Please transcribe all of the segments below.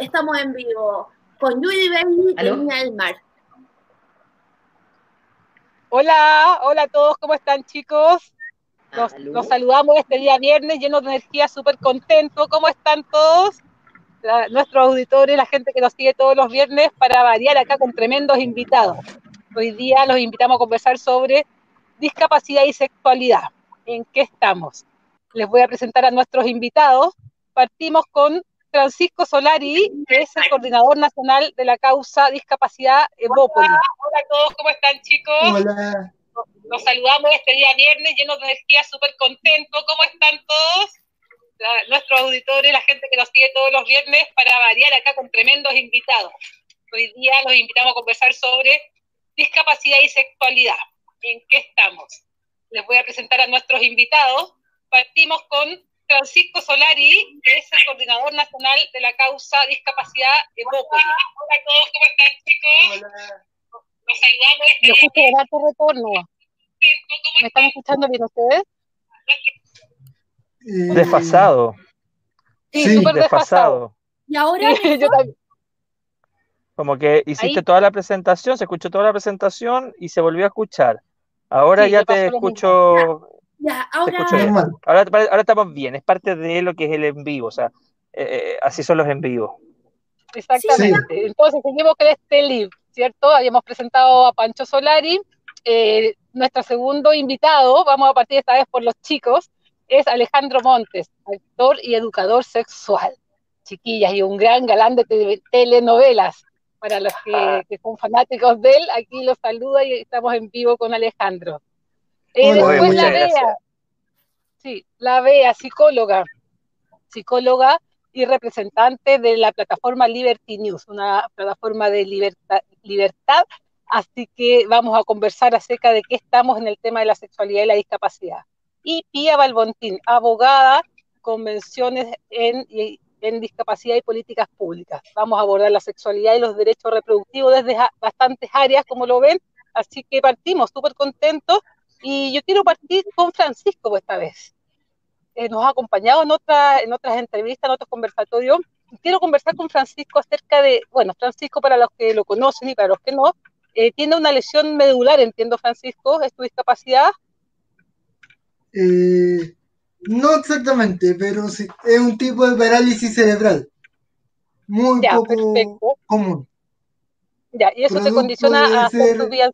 Estamos en vivo con Yuri Baby de Niña del Mar. Hola, hola a todos, ¿cómo están chicos? Nos, saludamos este día viernes llenos de energía, súper contentos. ¿Cómo están todos? nuestros auditores, la gente que nos sigue todos los viernes para variar acá con tremendos invitados. Hoy día los invitamos a conversar sobre discapacidad y sexualidad. ¿En qué estamos? Les voy a presentar a nuestros invitados. Partimos con Francisco Solari, que es el coordinador nacional de la causa Discapacidad Evópolis. Hola, hola a todos, ¿cómo están chicos? Hola. Nos saludamos este día viernes llenos de energía, súper contentos. ¿Cómo están todos? nuestros auditores, la gente que nos sigue todos los viernes para variar acá con tremendos invitados. Hoy día los invitamos a conversar sobre discapacidad y sexualidad. ¿En qué estamos? Les voy a presentar a nuestros invitados. Partimos con Francisco Solari, que es el coordinador nacional de la causa Discapacidad Evópolis. Hola a todos, ¿cómo están chicos? Hola. Nos saludamos. Yo escucho tu retorno. ¿Me están escuchando bien ustedes? Eh, desfasado. Sí, desfasado. Y ahora. Como que hiciste toda la presentación, se escuchó toda la presentación y se volvió a escuchar. Ahora ya te escucho ya, ahora... ahora... estamos bien, es parte de lo que es el en vivo, o sea, eh, eh, así son los en vivo. Exactamente. Entonces seguimos con este live, ¿cierto? Habíamos presentado a Pancho Solari. Eh, nuestro segundo invitado, vamos a partir esta vez por los chicos, es Alejandro Montes, actor y educador sexual. Chiquillas, y un gran galán de telenovelas. Para los que, ah. que, son fanáticos de él, aquí los saluda y estamos en vivo con Alejandro. Eh, después la Bea, sí, la Bea, psicóloga, psicóloga y representante de la plataforma Liberty News, una plataforma de libertad, libertad, así que vamos a conversar acerca de qué estamos en el tema de la sexualidad y la discapacidad. Y Pía Balbontín, abogada, convenciones en, en discapacidad y políticas públicas. Vamos a abordar la sexualidad y los derechos reproductivos desde bastantes áreas, como lo ven, así que partimos súper contentos y yo quiero partir con Francisco esta vez. Eh, nos ha acompañado en, otra, en otras entrevistas, en otros conversatorios. Quiero conversar con Francisco acerca de, bueno, Francisco para los que lo conocen y para los que no, eh, tiene una lesión medular, entiendo Francisco, ¿es tu discapacidad? Eh, no exactamente, pero sí, es un tipo de parálisis cerebral. Muy poco común. Ya, y eso te condiciona a hacer tu vida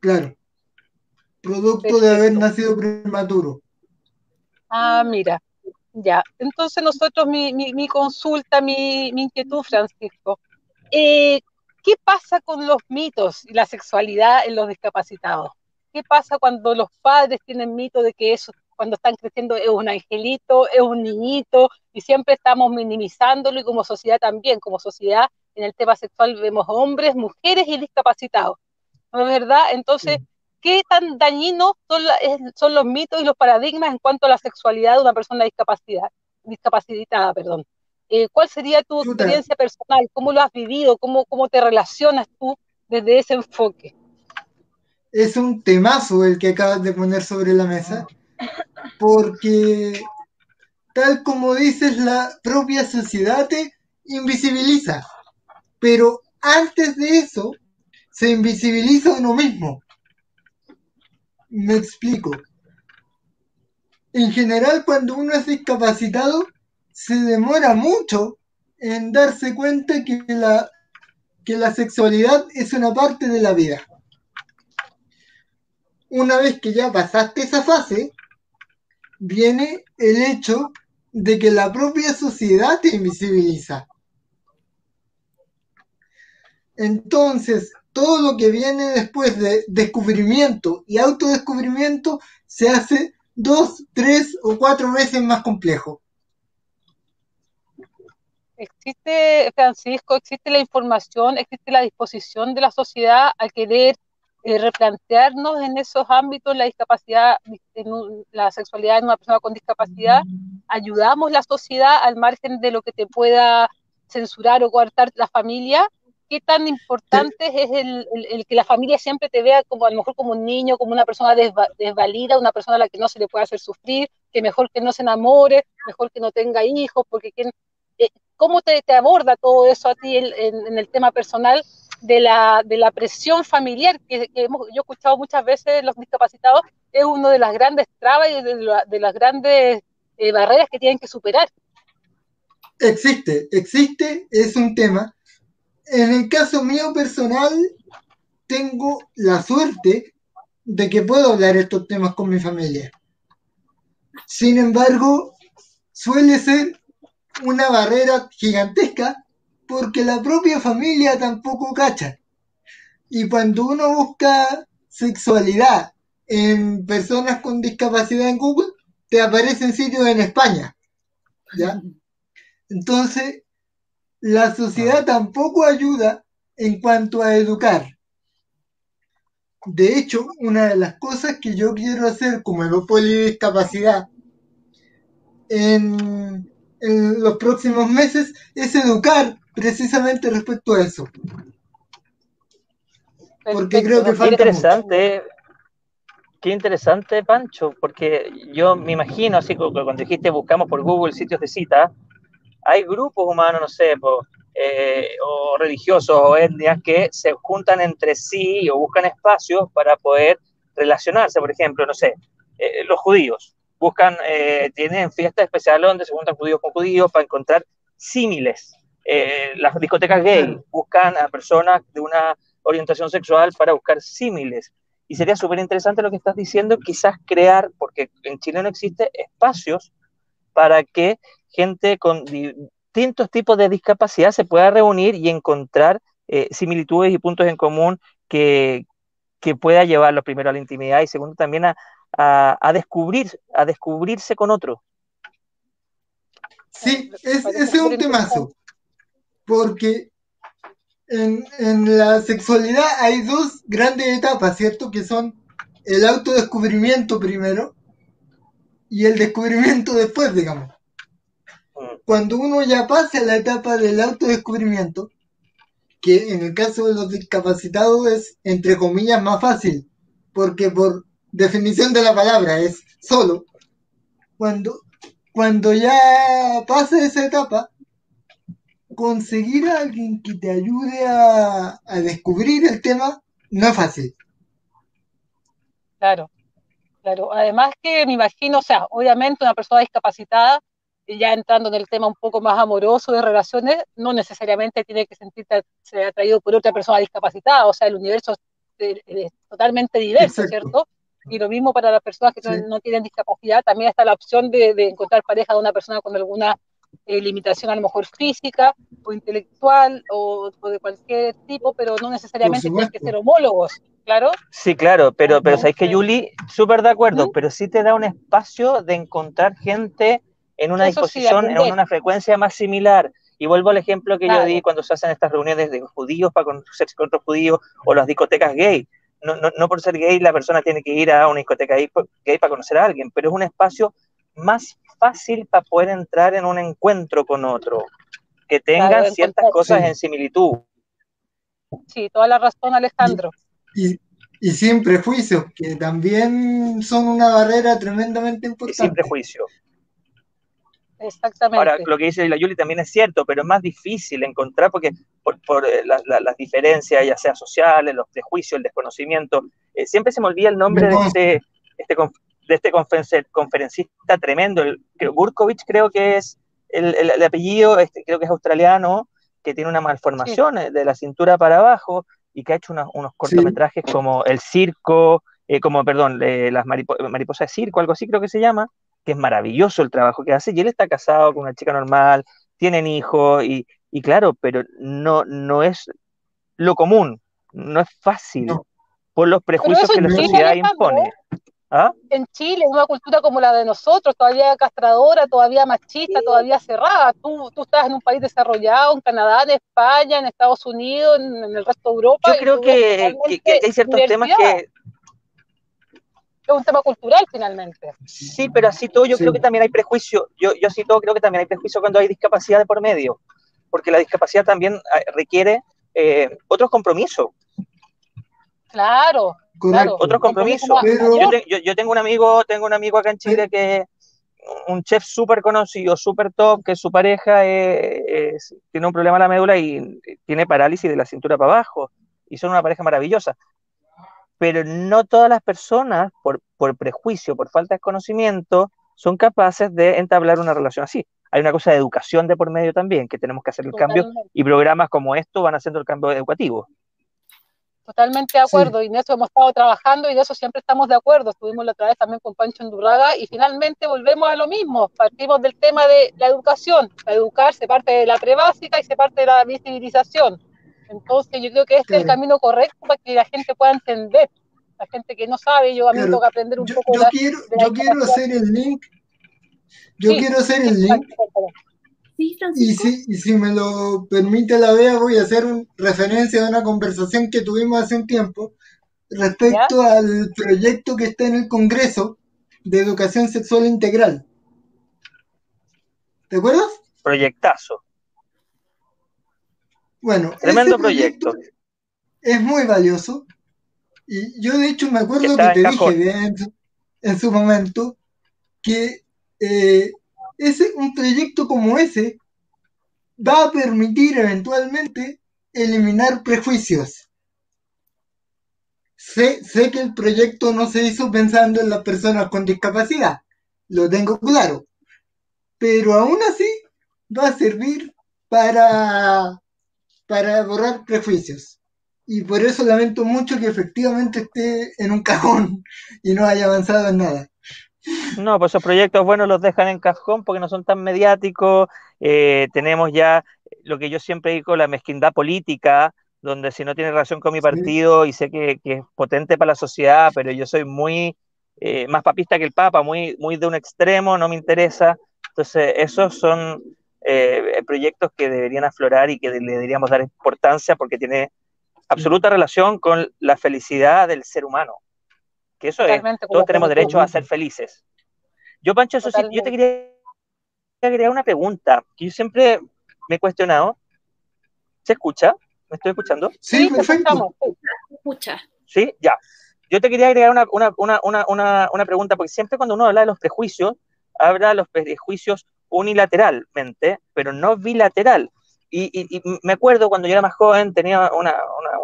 Claro producto de haber nacido prematuro. Ah, mira, ya. Entonces nosotros, mi, mi, consulta, mi, inquietud, Francisco, eh, ¿qué pasa con los mitos y la sexualidad en los discapacitados? ¿Qué pasa cuando los padres tienen mito de que eso, cuando están creciendo, es un angelito, es un niñito, y siempre estamos minimizándolo, y como sociedad también, como sociedad, en el tema sexual vemos hombres, mujeres y discapacitados. ¿No es verdad? Entonces, qué tan dañinos son, los mitos y los paradigmas en cuanto a la sexualidad de una persona discapacidad, discapacitada. Perdón. Eh, ¿Cuál sería tu experiencia personal? ¿Cómo lo has vivido? ¿Cómo, ¿Cómo te relacionas tú desde ese enfoque? Es un temazo el que acabas de poner sobre la mesa, porque tal como dices, la propia sociedad te invisibiliza, pero antes de eso se invisibiliza uno mismo. Me explico. En general, cuando uno es discapacitado, se demora mucho en darse cuenta que la, que la sexualidad es una parte de la vida. Una vez que ya pasaste esa fase, viene el hecho de que la propia sociedad te invisibiliza. Entonces, todo lo que viene después de descubrimiento y autodescubrimiento se hace dos, tres o cuatro veces más complejo. Existe, Francisco, existe la información, existe la disposición de la sociedad a querer eh, replantearnos en esos ámbitos la discapacidad, en la sexualidad de una persona con discapacidad. Ayudamos la sociedad al margen de lo que te pueda censurar o coartar la familia qué tan importante es el, que la familia siempre te vea como a lo mejor como un niño, como una persona desvalida, una persona a la que no se le puede hacer sufrir, que mejor que no se enamore, mejor que no tenga hijos, porque eh, cómo te, aborda todo eso a ti en, el tema personal de la, de la presión familiar que, hemos, yo he escuchado muchas veces los discapacitados, es una de las grandes trabas y de, las grandes eh, barreras que tienen que superar. Existe, existe, es un tema. En el caso mío personal, tengo la suerte de que puedo hablar estos temas con mi familia. Sin embargo, suele ser una barrera gigantesca porque la propia familia tampoco cacha. Y cuando uno busca sexualidad en personas con discapacidad en Google, te aparecen sitios en España. ¿Ya? Entonces, la sociedad tampoco ayuda en cuanto a educar. De hecho, una de las cosas que yo quiero hacer como de discapacidad en, los próximos meses es educar precisamente respecto a eso. Porque creo que falta. Qué interesante, qué interesante, Pancho, porque yo me imagino, así como cuando dijiste buscamos por Google sitios de cita, hay grupos humanos, no sé, eh, o religiosos o etnias que se juntan entre sí o buscan espacios para poder relacionarse. Por ejemplo, no sé, eh, los judíos buscan, eh, tienen fiestas especiales donde se juntan judíos con judíos para encontrar símiles. las discotecas gay buscan a personas de una orientación sexual para buscar símiles. Y sería súper interesante lo que estás diciendo, quizás crear, porque en Chile no existe espacios para que gente con distintos tipos de discapacidad se pueda reunir y encontrar eh, similitudes y puntos en común que, que pueda llevarlos primero a la intimidad y segundo también a, a, descubrir, a descubrirse con otro. Sí, ese es un temazo, porque en, en, la sexualidad hay dos grandes etapas, ¿cierto? Que son el autodescubrimiento primero y el descubrimiento después, digamos. Cuando uno ya pasa la etapa del autodescubrimiento, que en el caso de los discapacitados es, entre comillas, más fácil, porque por definición de la palabra es solo, cuando, cuando ya pasa esa etapa, conseguir a alguien que te ayude a, a descubrir el tema no es fácil. Claro, claro. Además que me imagino, o sea, obviamente una persona discapacitada ya entrando en el tema un poco más amoroso de relaciones, no necesariamente tiene que sentirse atraído por otra persona discapacitada, o sea, el universo es, totalmente diverso, ¿cierto? Y lo mismo para las personas que no, tienen discapacidad, también está la opción de, encontrar pareja de una persona con alguna eh, limitación a lo mejor física o intelectual o, de cualquier tipo, pero no necesariamente tienen que ser homólogos, claro. Sí, claro, pero, pero sabéis que Yuli, súper de acuerdo, pero sí te da un espacio de encontrar gente en una disposición, en una frecuencia más similar. Y vuelvo al ejemplo que yo di cuando se hacen estas reuniones de judíos para conocerse con otros judíos o las discotecas gay. No, no, no, por ser gay la persona tiene que ir a una discoteca gay, para conocer a alguien, pero es un espacio más fácil para poder entrar en un encuentro con otro, que tengan ciertas cosas en similitud. Sí, toda la razón, Alejandro. Y, y, sin prejuicios, que también son una barrera tremendamente importante. sin prejuicios. Exactamente. Ahora, lo que dice la Yuli también es cierto, pero es más difícil encontrar porque por, eh, las diferencias, ya sea sociales, los prejuicios, el desconocimiento. Eh, siempre se me olvida el nombre de este, este, de este conferencista tremendo, el, Burkovich creo que es el, apellido, este, creo que es australiano, que tiene una malformación eh, de la cintura para abajo y que ha hecho unos cortometrajes como El Circo, como, perdón, las mariposas de circo, algo así creo que se llama, que es maravilloso el trabajo que hace, y él está casado con una chica normal, tienen hijos, y, y claro, pero no, no es lo común, no es fácil, por los prejuicios que la sociedad impone. ¿Ah? En Chile, una cultura como la de nosotros, todavía castradora, todavía machista, todavía cerrada. Tú, tú estás en un país desarrollado, en Canadá, en España, en Estados Unidos, en, el resto de Europa. Yo creo que, que, hay ciertos temas que, es un tema cultural finalmente. Sí, pero así todo yo creo que también hay prejuicio, yo, yo así todo creo que también hay prejuicio cuando hay discapacidad de por medio, porque la discapacidad también eh, requiere eh, otros compromisos. Claro, claro. Otros compromisos. Yo, tengo un amigo, tengo un amigo acá en Chile que, un chef súper conocido, súper top, que su pareja tiene un problema en la médula y tiene parálisis de la cintura para abajo, y son una pareja maravillosa. Pero no todas las personas, por, por prejuicio, por falta de conocimiento, son capaces de entablar una relación así. Hay una cosa de educación de por medio también, que tenemos que hacer el cambio, y programas como esto van haciendo el cambio educativo. Totalmente de acuerdo, y en eso hemos estado trabajando y de eso siempre estamos de acuerdo. Estuvimos la otra vez también con Pancho Endurraga y finalmente volvemos a lo mismo. Partimos del tema de la educación. La educar se parte de la prebásica y se parte de la visibilización. Entonces yo creo que este es el camino correcto para que la gente pueda entender. La gente que no sabe, yo a mí tengo que aprender un poco. Yo, quiero, yo quiero hacer el link. Yo quiero hacer el link y si, si me lo permite la vea voy a hacer referencia a una conversación que tuvimos hace un tiempo respecto al proyecto que está en el Congreso de Educación Sexual Integral. ¿Te acuerdas? Proyectazo. Bueno, tremendo proyecto, Es muy valioso. Y yo de hecho me acuerdo que, te dije en, su, momento que eh, ese, un proyecto como ese va a permitir eventualmente eliminar prejuicios. Sé, sé que el proyecto no se hizo pensando en las personas con discapacidad, lo tengo claro, pero aún así va a servir para, para borrar prejuicios. Y por eso lamento mucho que efectivamente esté en un cajón y no haya avanzado en nada. No, pues esos proyectos buenos los dejan en cajón porque no son tan mediáticos. Eh, tenemos ya lo que yo siempre digo, la mezquindad política, donde si no tiene relación con mi partido y sé que, es potente para la sociedad, pero yo soy muy eh, más papista que el Papa, muy, muy de un extremo, no me interesa. Entonces, esos son eh, proyectos que deberían aflorar y que le deberíamos dar importancia porque tiene absoluta relación con la felicidad del ser humano que eso es, todos tenemos derecho a ser felices. Yo, Pancho, eso sí, yo te quería agregar una pregunta que yo siempre me he cuestionado. ¿Se escucha? ¿Me estoy escuchando? Sí, perfecto. Se escucha. Sí, ya. Yo te quería agregar una, una, una, una, pregunta, porque siempre cuando uno habla de los prejuicios, habla de los prejuicios unilateralmente, pero no bilateral. Y, y, y, me acuerdo cuando yo era más joven, tenía una,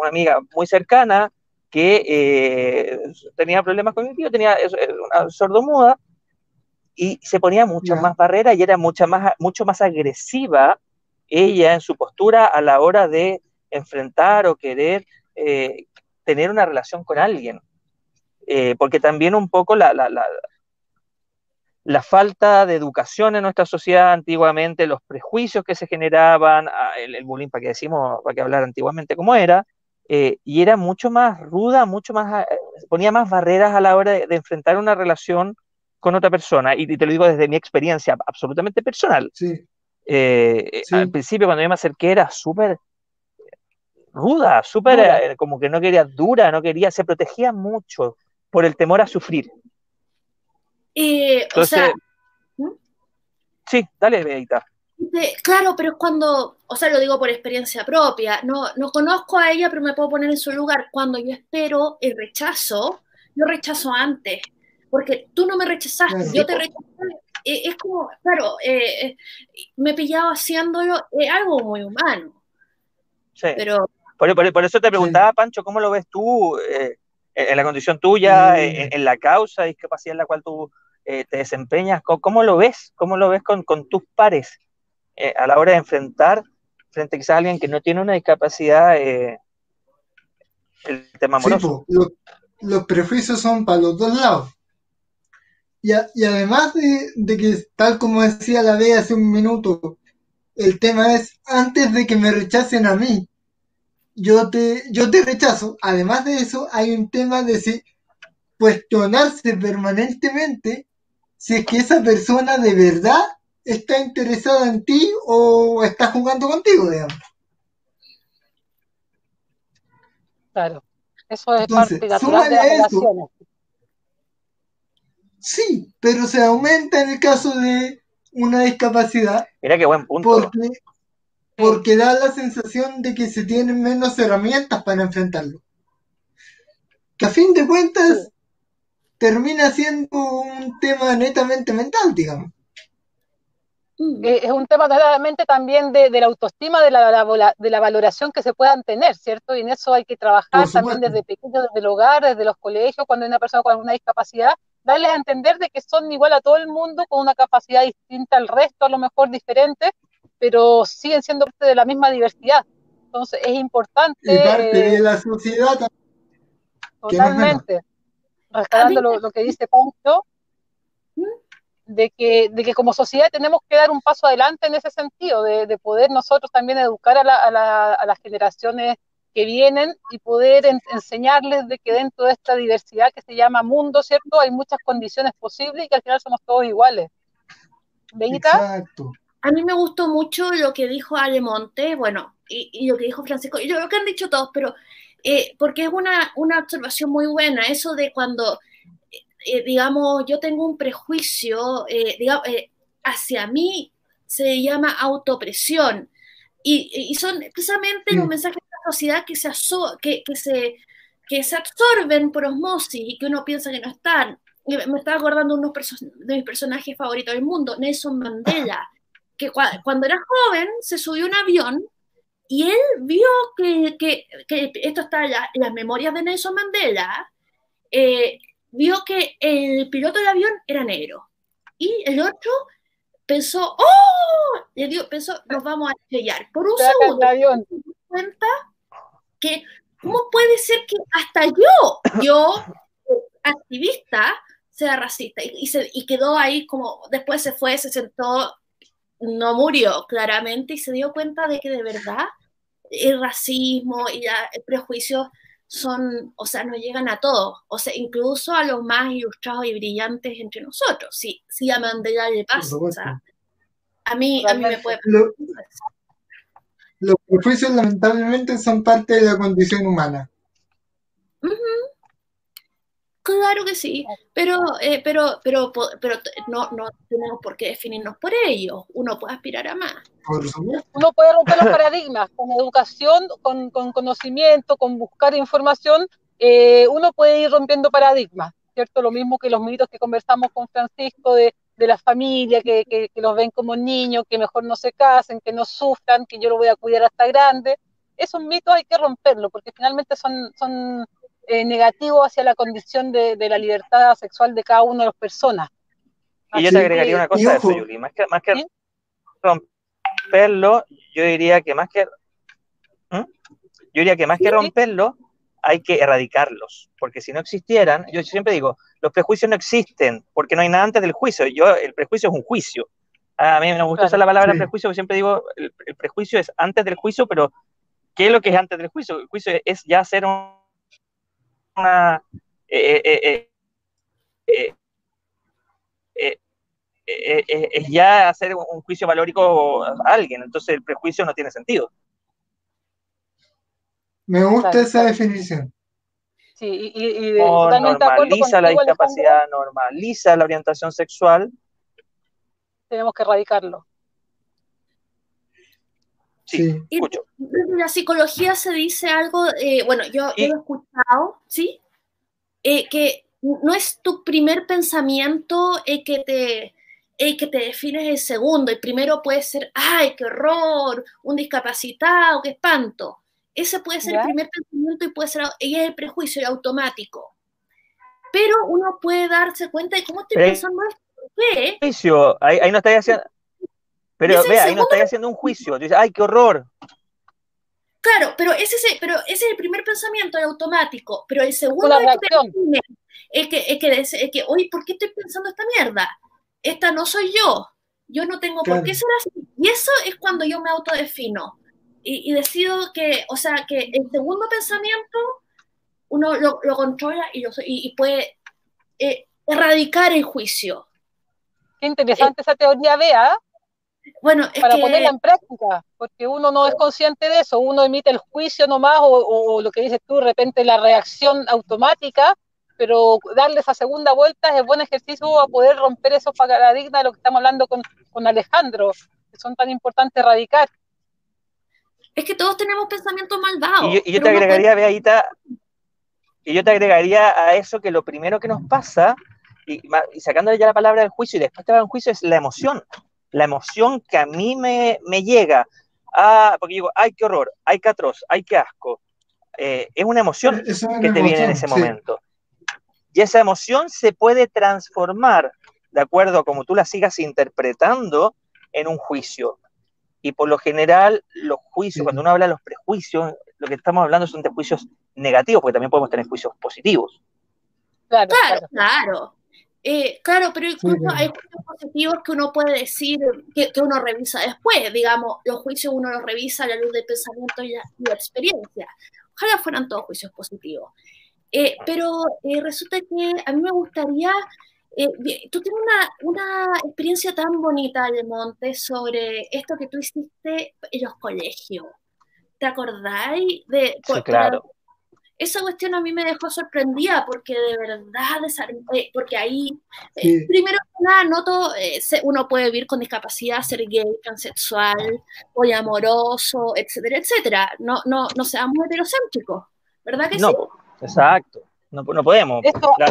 amiga muy cercana que eh, tenía problemas cognitivos, tenía una sordomuda y se ponía muchas más barreras y era mucha más, mucho más agresiva ella en su postura a la hora de enfrentar o querer eh, tener una relación con alguien. Eh, porque también un poco la, la, la, falta de educación en nuestra sociedad antiguamente, los prejuicios que se generaban, ah, el, el bullying, para que decimos, para que hablar antiguamente como era, eh, y era mucho más ruda, mucho más, eh, ponía más barreras a la hora de, enfrentar una relación con otra persona, y, te lo digo desde mi experiencia absolutamente personal. Eh, al principio, cuando yo me acerqué, era súper ruda, súper como que no quería dura, no quería, se protegía mucho por el temor a sufrir. o sea, sí, dale, Beita claro, pero es cuando, o sea, lo digo por experiencia propia, no, no conozco a ella, pero me puedo poner en su lugar. Cuando yo espero el rechazo, yo rechazo antes, porque tú no me rechazaste, yo te rechazé. Eh, es como, claro, eh, eh, me he pillado haciéndolo, es algo muy humano. Sí. Pero, por, eso te preguntaba, Pancho, ¿cómo lo ves tú en la condición tuya, en, la causa de discapacidad en la cual tú te desempeñas? ¿Cómo, lo ves? ¿Cómo lo ves con, con tus pares? Eh, a la hora de enfrentar frente quizás a alguien que no tiene una discapacidad eh, el tema amoroso. los prejuicios son para los dos lados. Y, además de, que, tal como decía la B hace un minuto, el tema es antes de que me rechacen a mí, yo te, yo te rechazo. Además de eso, hay un tema de si, cuestionarse permanentemente si es que esa persona de verdad está interesada en ti o está jugando contigo, digamos. Claro, eso es parte natural de las relaciones. Sí, pero se aumenta en el caso de una discapacidad. Mira qué buen punto. Porque, porque da la sensación de que se tienen menos herramientas para enfrentarlo. Que a fin de cuentas, termina siendo un tema netamente mental, digamos. Eh, es un tema claramente también de, la autoestima, de la, de la valoración que se puedan tener, ¿cierto? Y en eso hay que trabajar también desde pequeños, desde el hogar, desde los colegios, cuando hay una persona con alguna discapacidad, darles a entender de que son igual a todo el mundo, con una capacidad distinta al resto, a lo mejor diferente, pero siguen siendo parte de la misma diversidad. Entonces es importante... Y parte de la sociedad Totalmente. Rescatando lo, lo, que dice Pancho. De que, de que como sociedad tenemos que dar un paso adelante en ese sentido, de, poder nosotros también educar a, a, las generaciones que vienen y poder enseñarles de que dentro de esta diversidad que se llama mundo, ¿cierto? Hay muchas condiciones posibles y que al final somos todos iguales. ¿Veita? Exacto. A mí me gustó mucho lo que dijo Alemonte, bueno, y, y, lo que dijo Francisco, y lo que han dicho todos, pero eh, porque es una, una observación muy buena, eso de cuando eh, digamos, yo tengo un prejuicio eh, digamos, eh, hacia mí, se llama autopresión. Y, y son precisamente los mensajes de la sociedad que se, que, que, se, que se absorben por osmosis y que uno piensa que no están. Me estaba acordando de uno de mis personajes favoritos del mundo, Nelson Mandela, que cuando era joven se subió a un avión y él vio que, que, que esto está en las memorias de Nelson Mandela, eh, vio que el piloto del avión era negro. Y el otro pensó, ¡oh! Le dio, pensó, nos vamos a estrellar. Por un segundo, se cuenta que, ¿cómo puede ser que hasta yo, yo, activista, sea racista? Y, se, y quedó ahí como, después se fue, se sentó, no murió claramente y se dio cuenta de que de verdad el racismo y el prejuicio son, o sea, nos llegan a todos, o sea, incluso a los más ilustrados y brillantes entre nosotros. Sí, sí a Mandela le pasa. O sea, a mí, a mí me puede los prejuicios lamentablemente son parte de la condición humana. Claro que sí, pero, eh, pero, pero, pero no, no tenemos por qué definirnos por ello. Uno puede aspirar a más. Uno puede romper los paradigmas con educación, con, con conocimiento, con buscar información. Eh, uno puede ir rompiendo paradigmas, ¿cierto? Lo mismo que los mitos que conversamos con Francisco de, de la familia, que, que, que, los ven como niños, que mejor no se casen, que no sufran, que yo lo voy a cuidar hasta grande. Esos mitos hay que romperlos, porque finalmente son, son eh, negativo hacia la condición de, la libertad sexual de cada una de las personas. Y yo te agregaría una cosa a eso, Yuli, más que, más que romperlo, yo diría que más que ¿Mm? yo diría que más que romperlo, hay que erradicarlos, porque si no existieran, yo siempre digo, los prejuicios no existen, porque no hay nada antes del juicio. Yo, el prejuicio es un juicio. A mí me gusta usar la palabra prejuicio, porque siempre digo, el, prejuicio es antes del juicio, pero ¿qué es lo que es antes del juicio? El juicio es ya ser un es ya hacer un juicio valórico a alguien, entonces el prejuicio no tiene sentido. Me gusta esa definición. Sí, y, normaliza la discapacidad, normaliza la orientación sexual. Tenemos que erradicarlo. Sí, escucho. En la psicología se dice algo, eh, bueno, yo, he escuchado, ¿sí? Eh, que no es tu primer pensamiento el que te, el que te defines el segundo. El primero puede ser, ay, qué horror, un discapacitado, qué espanto. Ese puede ser el primer pensamiento y puede ser, y es el prejuicio automático. Pero uno puede darse cuenta de cómo estoy pensando ¿Qué? Ahí, ahí no estáis haciendo, pero vea, ahí no estáis haciendo un juicio. Dice, ay, qué horror. Claro, pero ese, es, pero ese es el primer pensamiento automático. Pero el segundo es que, es que, es que, es que, oye, ¿por qué estoy pensando esta mierda? Esta no soy yo. Yo no tengo por qué ser así. Y eso es cuando yo me autodefino. Y, y decido que, o sea, que el segundo pensamiento uno lo, lo controla y, lo, y, puede eh, erradicar el juicio. Qué interesante esa teoría, Bea bueno, para ponerla en práctica, porque uno no es consciente de eso, uno emite el juicio nomás o, lo que dices tú, de repente la reacción automática, pero darle esa segunda vuelta es buen ejercicio a poder romper esos paradigmas de lo que estamos hablando con, con Alejandro, que son tan importantes erradicar. Es que todos tenemos pensamientos malvados. Y, yo, te agregaría, Beaita, y yo te agregaría a eso que lo primero que nos pasa, y, y sacándole ya la palabra del juicio y después te va un juicio, es la emoción. La emoción que a mí me, me llega. Ah, porque digo, ay, qué horror, ay, qué atroz, ay, qué asco. Eh, es una emoción que te viene en ese momento. Y esa emoción se puede transformar, de acuerdo a como tú la sigas interpretando, en un juicio. Y por lo general, los juicios, cuando uno habla de los prejuicios, lo que estamos hablando son de juicios negativos, porque también podemos tener juicios positivos. Claro, claro. Eh, claro, pero incluso hay juicios positivos que uno puede decir, que, uno revisa después, digamos, los juicios uno los revisa a la luz del pensamiento y la, experiencia. Ojalá fueran todos juicios positivos. Eh, pero eh, resulta que a mí me gustaría, tú tienes una, una, experiencia tan bonita, Monte, sobre esto que tú hiciste en los colegios. ¿Te acordáis? De, sí, claro esa cuestión a mí me dejó sorprendida porque de verdad, eh, porque ahí, eh, primero que nada, noto, eh, uno puede vivir con discapacidad, ser gay, transexual, amoroso, etcétera, etcétera. No, no, no seamos heterocéntricos, ¿verdad que no, sí? Exacto, no, no podemos.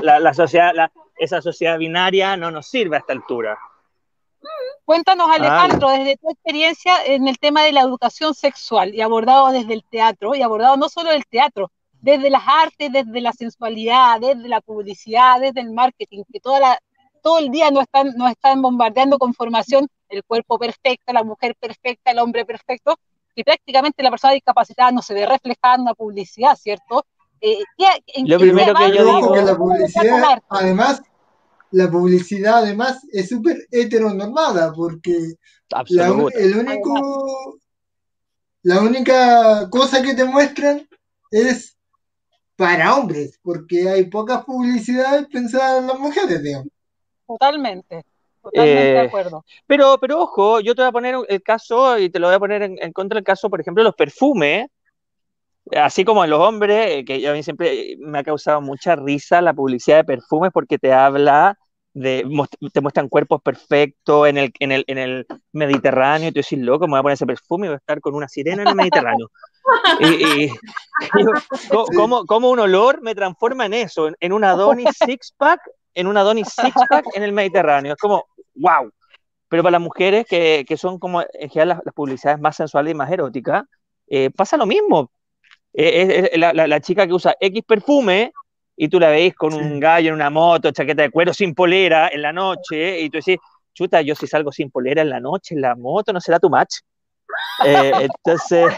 La, la, sociedad, esa sociedad binaria no nos sirve a esta altura. Cuéntanos, Alejandro, desde tu experiencia en el tema de la educación sexual y abordado desde el teatro, y abordado no solo del teatro, desde las artes, desde la sensualidad, desde la publicidad, desde el marketing, que toda la, todo el día nos están, nos están bombardeando con formación el cuerpo perfecto, la mujer perfecta, el hombre perfecto, y prácticamente la persona discapacitada no se ve reflejada en una publicidad, ¿cierto? Eh, Lo primero que yo digo... Que la publicidad, además, la publicidad además es súper heteronormada, porque la, el único, la única cosa que te muestran es para hombres, porque hay poca publicidad pensada en las mujeres, digamos. Totalmente. Totalmente de eh, acuerdo. Pero, pero ojo, yo te voy a poner el caso y te lo voy a poner en, contra del caso, por ejemplo, los perfumes, así como en los hombres, eh, que a mí siempre me ha causado mucha risa la publicidad de perfumes porque te habla de, te muestran cuerpos perfectos en el, en el, en el Mediterráneo y tú dices, loco, me voy a poner ese perfume y voy a estar con una sirena en el Mediterráneo. y, ¿cómo, un olor me transforma en eso? En, un Adonis six-pack, en un Adonis six-pack en el Mediterráneo. Es como, wow. Pero para las mujeres que, que son como en general las, publicidades más sensuales y más eróticas, eh, pasa lo mismo. Eh, la, la, chica que usa X perfume y tú la veis con un gallo en una moto, chaqueta de cuero, sin polera en la noche, y tú decís, chuta, yo si salgo sin polera en la noche, en la moto, ¿no será tu match? Eh, entonces,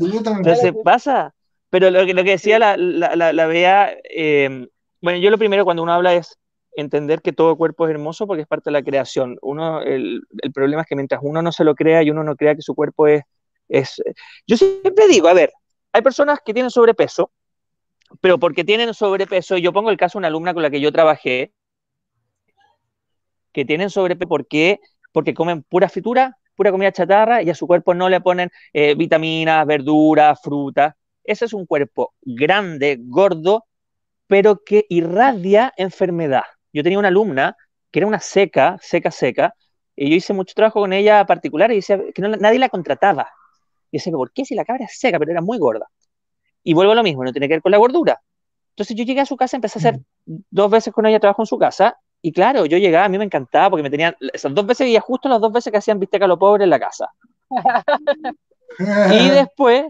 Entonces pasa. Pero lo que, lo que decía la, la, la, Bea, em, bueno, yo lo primero cuando uno habla es entender que todo cuerpo es hermoso porque es parte de la creación. Uno, el, el, problema es que mientras uno no se lo crea y uno no crea que su cuerpo es, es... Yo siempre digo, a ver, hay personas que tienen sobrepeso, pero porque tienen sobrepeso, y yo pongo el caso de una alumna con la que yo trabajé, que tienen sobrepeso porque, porque comen pura fritura, pura comida chatarra y a su cuerpo no le ponen eh, vitaminas, verduras, frutas. Ese es un cuerpo grande, gordo, pero que irradia enfermedad. Yo tenía una alumna que era una seca, seca, seca, y yo hice mucho trabajo con ella particular y decía que nadie la contrataba. Y decía, ¿por qué si la cabra es seca, pero era muy gorda? Y vuelvo a lo mismo, no tiene que ver con la gordura. Entonces yo llegué a su casa, empecé a hacer dos veces con ella trabajo en su casa y claro, yo llegaba, a mí me encantaba porque me tenían, esas dos veces y justo las dos veces que hacían bisteca a lo pobre en la casa. y después,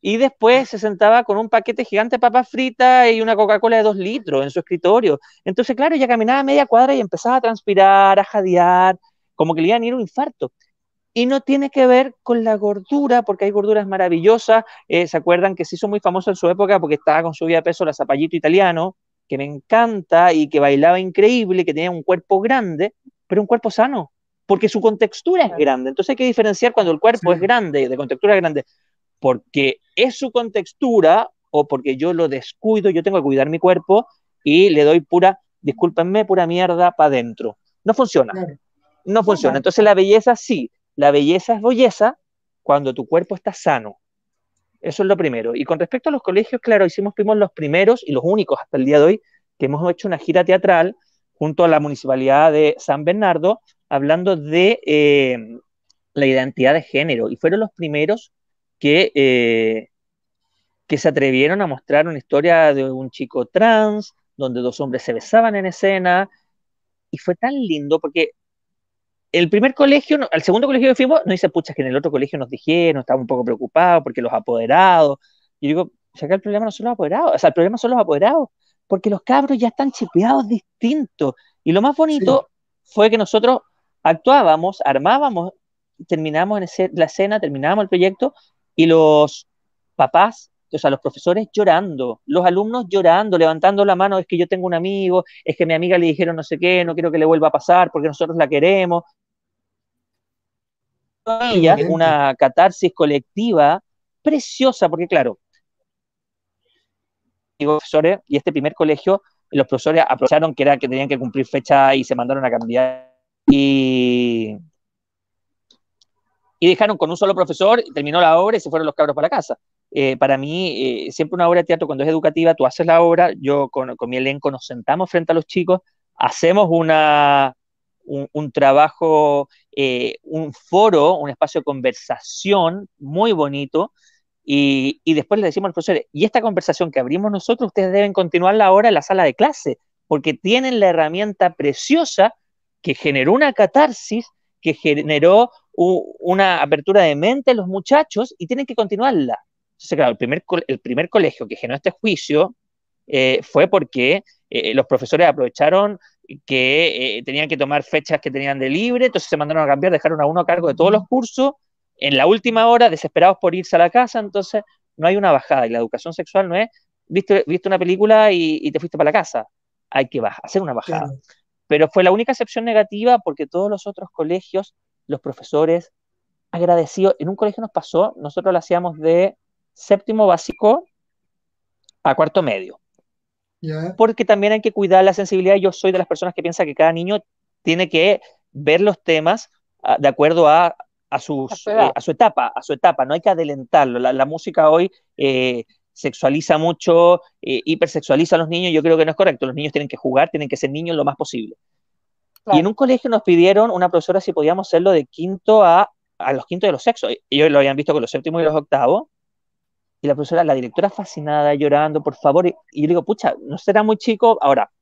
y después se sentaba con un paquete gigante de papas fritas y una Coca-Cola de dos litros en su escritorio. Entonces, claro, ya caminaba media cuadra y empezaba a transpirar, a jadear, como que le iban a ir un infarto. Y no tiene que ver con la gordura, porque hay gorduras maravillosas. Eh, ¿Se acuerdan que se hizo muy famoso en su época porque estaba con su vida de peso la zapallito italiano? Que me encanta y que bailaba increíble, que tenía un cuerpo grande, pero un cuerpo sano, porque su contextura es grande. Entonces hay que diferenciar cuando el cuerpo es grande, de contextura grande, porque es su contextura o porque yo lo descuido, yo tengo que cuidar mi cuerpo y le doy pura, discúlpenme, pura mierda para adentro. No funciona. No funciona. Entonces la belleza sí, la belleza es belleza cuando tu cuerpo está sano. Eso es lo primero. Y con respecto a los colegios, claro, hicimos, fuimos los primeros y los únicos hasta el día de hoy que hemos hecho una gira teatral junto a la municipalidad de San Bernardo, hablando de eh, la identidad de género. Y fueron los primeros que, eh, que se atrevieron a mostrar una historia de un chico trans, donde dos hombres se besaban en escena, y fue tan lindo porque el primer colegio, al segundo colegio que fuimos, no dice, pucha, que en el otro colegio nos dijeron, estaba un poco preocupados porque los apoderados, y digo, ya que el problema no son los apoderados, o sea, el problema son los apoderados, porque los cabros ya están chipeados distintos, y lo más bonito fue que nosotros actuábamos, armábamos, terminamos en la escena, terminábamos el proyecto, y los papás o sea, los profesores llorando, los alumnos llorando, levantando la mano, es que yo tengo un amigo, es que mi amiga le dijeron no sé qué, no quiero que le vuelva a pasar porque nosotros la queremos. Una catarsis colectiva preciosa, porque claro, profesores, y este primer colegio, los profesores aprovecharon que era que tenían que cumplir fecha y se mandaron a cambiar. Y, y dejaron con un solo profesor, terminó la obra y se fueron los cabros para casa. Eh, para mí, eh, siempre una obra de teatro, cuando es educativa, tú haces la obra, yo con, mi elenco nos sentamos frente a los chicos, hacemos una, un, trabajo, eh, un foro, un espacio de conversación muy bonito, y, después le decimos al profesor, y esta conversación que abrimos nosotros, ustedes deben continuarla ahora en la sala de clase, porque tienen la herramienta preciosa que generó una catarsis, que generó una apertura de mente en los muchachos y tienen que continuarla. Entonces, claro, el primer, el primer colegio que generó este juicio eh, fue porque eh, los profesores aprovecharon que eh, tenían que tomar fechas que tenían de libre, entonces se mandaron a cambiar, dejaron a uno a cargo de todos los cursos, en la última hora, desesperados por irse a la casa, entonces no hay una bajada. Y la educación sexual no es, viste, viste una película y, te fuiste para la casa, hay que bajar, hacer una bajada. Pero fue la única excepción negativa porque todos los otros colegios, los profesores agradecidos, en un colegio nos pasó, nosotros lo hacíamos de séptimo básico a cuarto medio. Porque también hay que cuidar la sensibilidad. Yo soy de las personas que piensa que cada niño tiene que ver los temas ah, de acuerdo a, a, sus, eh, a, su etapa, a su etapa, no hay que adelantarlo. La, música hoy eh, sexualiza mucho, eh, hipersexualiza a los niños, yo creo que no es correcto. Los niños tienen que jugar, tienen que ser niños lo más posible. Y en un colegio nos pidieron una profesora si podíamos hacerlo de quinto a, a los quintos de los sexos. Ellos lo habían visto con los séptimos y los octavos, y la profesora, la directora fascinada, llorando, por favor. Y, yo digo, pucha, no será muy chico. Ahora,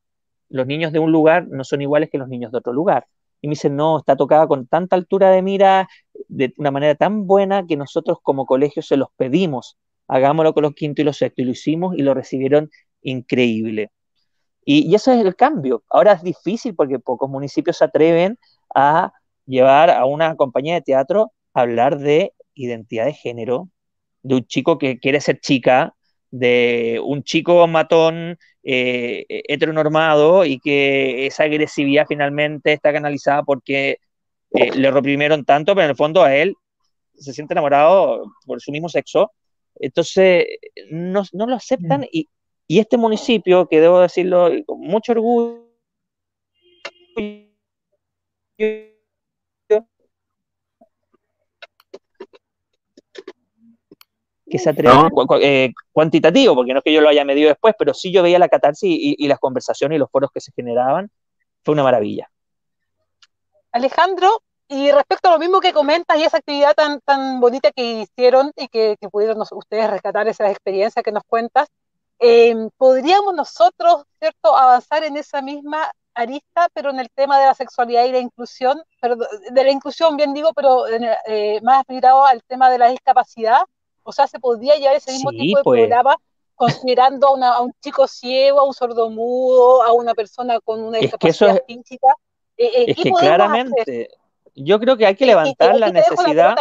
los niños de un lugar no son iguales que los niños de otro lugar. Y me dice, no, está tocada con tanta altura de mira, de una manera tan buena que nosotros como colegio se los pedimos. Hagámoslo con los quinto y los sexto. Y lo hicimos y lo recibieron increíble. Y, y eso es el cambio. Ahora es difícil porque pocos municipios se atreven a llevar a una compañía de teatro a hablar de identidad de género, de un chico que quiere ser chica, de un chico matón eh, heteronormado y que esa agresividad finalmente está canalizada porque eh, le reprimieron tanto, pero en el fondo a él se siente enamorado por su mismo sexo. Entonces, no, lo aceptan y, y, este municipio, que debo decirlo con mucho orgullo, que se atreve, eh, cuantitativo, porque no es que yo lo haya medido después, pero sí yo veía la catarsis y, las conversaciones y los foros que se generaban, fue una maravilla. Alejandro, y respecto a lo mismo que comentas y esa actividad tan, tan bonita que hicieron y que, pudieron ustedes rescatar esa experiencia que nos cuentas, eh, ¿podríamos nosotros, cierto, avanzar en esa misma arista, pero en el tema de la sexualidad y la inclusión, pero de la inclusión, bien digo, pero eh, más mirado al tema de la discapacidad? O sea, se podría llevar ese mismo tipo de pues. programa considerando a, un chico ciego, a un sordomudo, a una persona con una discapacidad es física. Eh, eh, es que claramente, yo creo que hay que levantar la necesidad.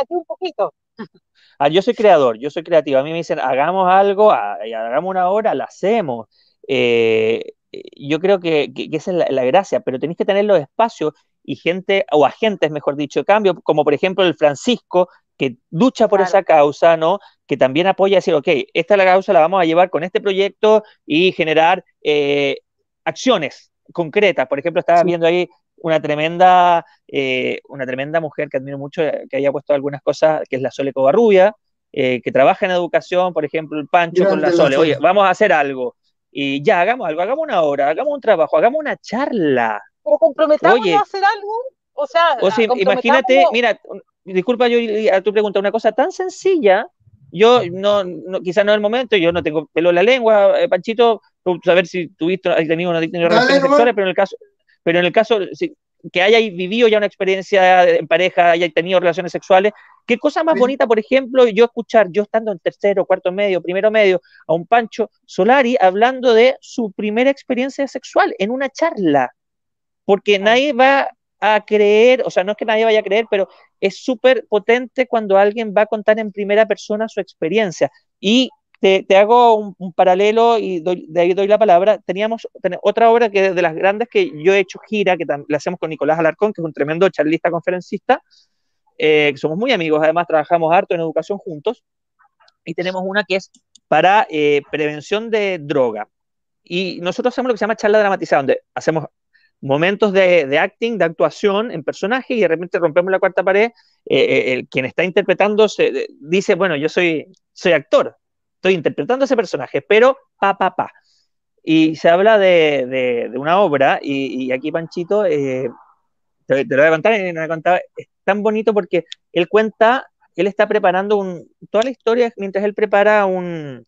Ah, yo soy creador, yo soy creativo. A mí me dicen, hagamos algo, ah, hagamos una hora, la hacemos. Eh, yo creo que, esa es la, la, gracia, pero tenéis que tener los espacios y gente, o agentes, mejor dicho, de cambio, como por ejemplo el Francisco, que lucha por esa causa, ¿no? Que también apoya decir, ok, esta es la causa, la vamos a llevar con este proyecto y generar eh, acciones concretas. Por ejemplo, estaba viendo ahí una tremenda, eh, una tremenda mujer que admiro mucho, eh, que haya puesto algunas cosas, que es la Sole Covarrubia, que trabaja en educación, por ejemplo, el Pancho con la Sole. Oye, vamos a hacer algo. Y ya, hagamos algo, hagamos una hora, hagamos un trabajo, hagamos una charla. O comprometamos a hacer algo. O sea, imagínate, mira, disculpa yo a tu pregunta, una cosa tan sencilla Yo no, quizás no es el momento, yo no tengo pelo en la lengua, eh, Panchito, saber si tuviste, has tenido, una relaciones sexuales, pero en el caso, pero en el caso que haya vivido ya una experiencia en pareja, haya tenido relaciones sexuales, qué cosa más bonita, por ejemplo, yo escuchar, yo estando en tercero, cuarto medio, primero medio, a un Pancho Solari hablando de su primera experiencia sexual en una charla, porque nadie va a creer, o sea, no es que nadie vaya a creer, pero es súper potente cuando alguien va a contar en primera persona su experiencia. Y te, hago un, paralelo y de ahí doy la palabra. Teníamos otra obra que de las grandes que yo he hecho gira, que la hacemos con Nicolás Alarcón, que es un tremendo charlista conferencista, eh, que somos muy amigos, además trabajamos harto en educación juntos, y tenemos una que es para eh, prevención de droga. Y nosotros hacemos lo que se llama charla dramatizada, donde hacemos momentos de, acting, de actuación en personaje y de repente rompemos la cuarta pared, eh, eh, el, quien está interpretando se, dice, bueno, yo soy, soy actor, estoy interpretando ese personaje, pero pa, pa, pa. Y se habla de, una obra y, aquí Panchito, eh, te, lo voy a contar, es tan bonito porque él cuenta, él está preparando toda la historia mientras él prepara un,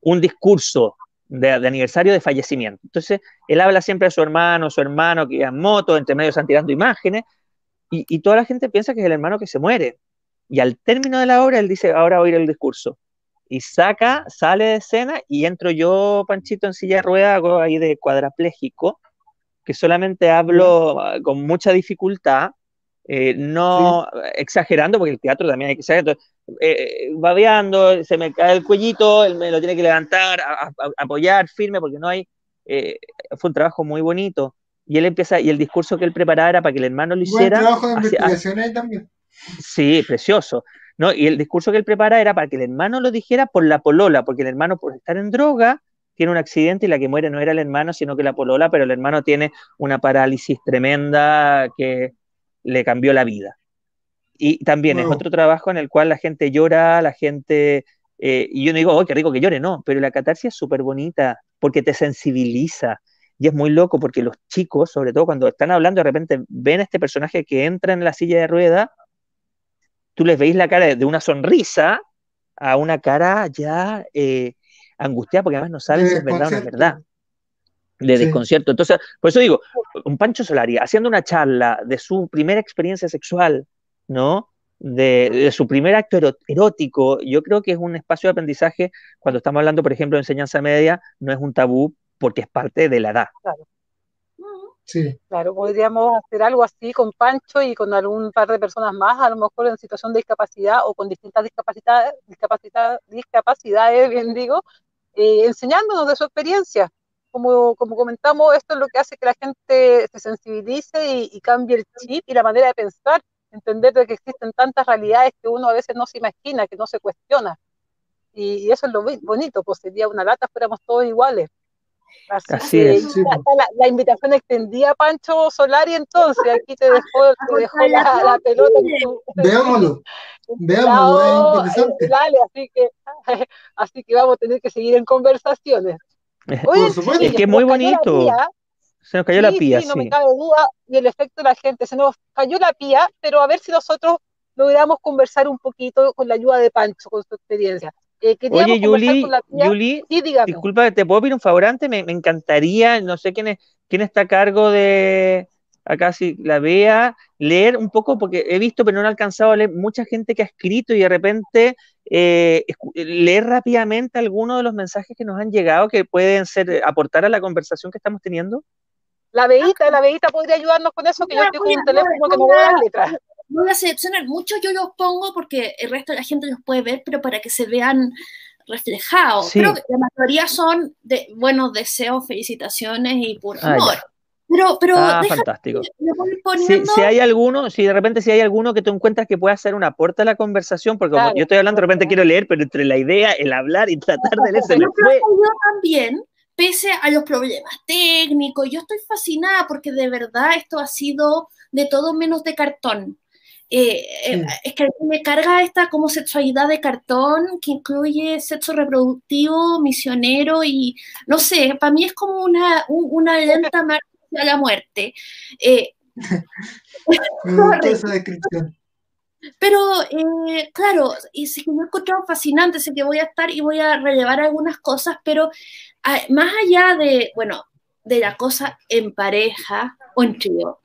un discurso de, aniversario de fallecimiento. Entonces, él habla siempre de su hermano, su hermano que iba en moto, entre medio están tirando imágenes, y, toda la gente piensa que es el hermano que se muere. Y al término de la obra, él dice, ahora voy a oír el discurso. Y saca, sale de escena, y entro yo, Panchito, en silla de rueda, hago ahí de cuadrapléjico, que solamente hablo ah, con mucha dificultad, eh, no exagerando, porque el teatro también hay que exagerar, eh, babeando, se me cae el cuellito, él me lo tiene que levantar, apoyar firme, porque no hay, eh, fue un trabajo muy bonito. Y él empieza, y el discurso que él preparaba era para que el hermano lo hiciera. Buen trabajo de investigación ahí también. Sí, precioso. ¿no? Y el discurso que él prepara era para que el hermano lo dijera por la polola, porque el hermano por estar en droga tiene un accidente y la que muere no era el hermano, sino que la polola, pero el hermano tiene una parálisis tremenda que le cambió la vida. Y también es otro trabajo en el cual la gente llora, la gente... Eh, y yo no digo, oh, qué rico que llore, no, pero la catarsis es súper bonita porque te sensibiliza. Y es muy loco porque los chicos, sobre todo cuando están hablando, de repente ven a este personaje que entra en la silla de rueda, tú les veis la cara de una sonrisa a una cara ya eh, angustiada porque además no saben si es verdad o no es verdad de desconcierto. Entonces, por eso digo, un Pancho Solari haciendo una charla de su primera experiencia sexual, ¿no? De, su primer acto erótico, yo creo que es un espacio de aprendizaje cuando estamos hablando, por ejemplo, de enseñanza media, no es un tabú porque es parte de la edad. Claro. Sí. Claro, podríamos hacer algo así con Pancho y con algún par de personas más, a lo mejor en situación de discapacidad o con distintas discapacidades, discapacidades bien digo, eh, enseñándonos de su experiencia como, como comentamos, esto es lo que hace que la gente se sensibilice y, cambie el chip y la manera de pensar, entender de que existen tantas realidades que uno a veces no se imagina, que no se cuestiona. Y, eso es lo bonito, pues sería una lata, fuéramos todos iguales. Así, es. La, invitación extendida, Pancho Solari, entonces aquí te dejó, te dejó la, pelota. Veámoslo, veámoslo, es interesante. Dale, así que, así que vamos a tener que seguir en conversaciones. es que es muy bonito. se nos cayó la pía. Sí, no me cabe duda. Y el efecto de la gente, se nos cayó la pía, pero a ver si nosotros logramos conversar un poquito con la ayuda de Pancho, con su experiencia. Eh, Oye, Yuli, Yuli disculpa, ¿te puedo pedir un favor antes? Me, me, encantaría, no sé quién, es, quién está a cargo de, acá si la vea, leer un poco, porque he visto, pero no he alcanzado a leer mucha gente que ha escrito y de repente eh, leer rápidamente algunos de los mensajes que nos han llegado que pueden ser eh, aportar a la conversación que estamos teniendo. La veita, la veita podría ayudarnos con eso, que yo estoy con un teléfono que no voy a letras. Voy a seleccionar muchos, yo los pongo porque el resto de la gente los puede ver, pero para que se vean reflejados. Creo que la mayoría son de buenos deseos, felicitaciones y por ah, amor. Pero, pero ah, fantástico. Si, hay alguno, si de repente si hay alguno que tú encuentras que pueda hacer un aporte a la conversación, porque como yo estoy hablando, de repente quiero leer, pero entre la idea, el hablar y tratar de leer, se me fue. Yo también, pese a los problemas técnicos, yo estoy fascinada porque de verdad esto ha sido de todo menos de cartón. Eh, eh, es que me carga esta como sexualidad de cartón que incluye sexo reproductivo, misionero y no sé, para mí es como una, una lenta marcha a la muerte. Eh, Me esa descripción. Pero, eh, claro, y sí que me he encontrado fascinante, sé que voy a estar y voy a relevar algunas cosas, pero ah, más allá de, bueno, de la cosa en pareja o en trío.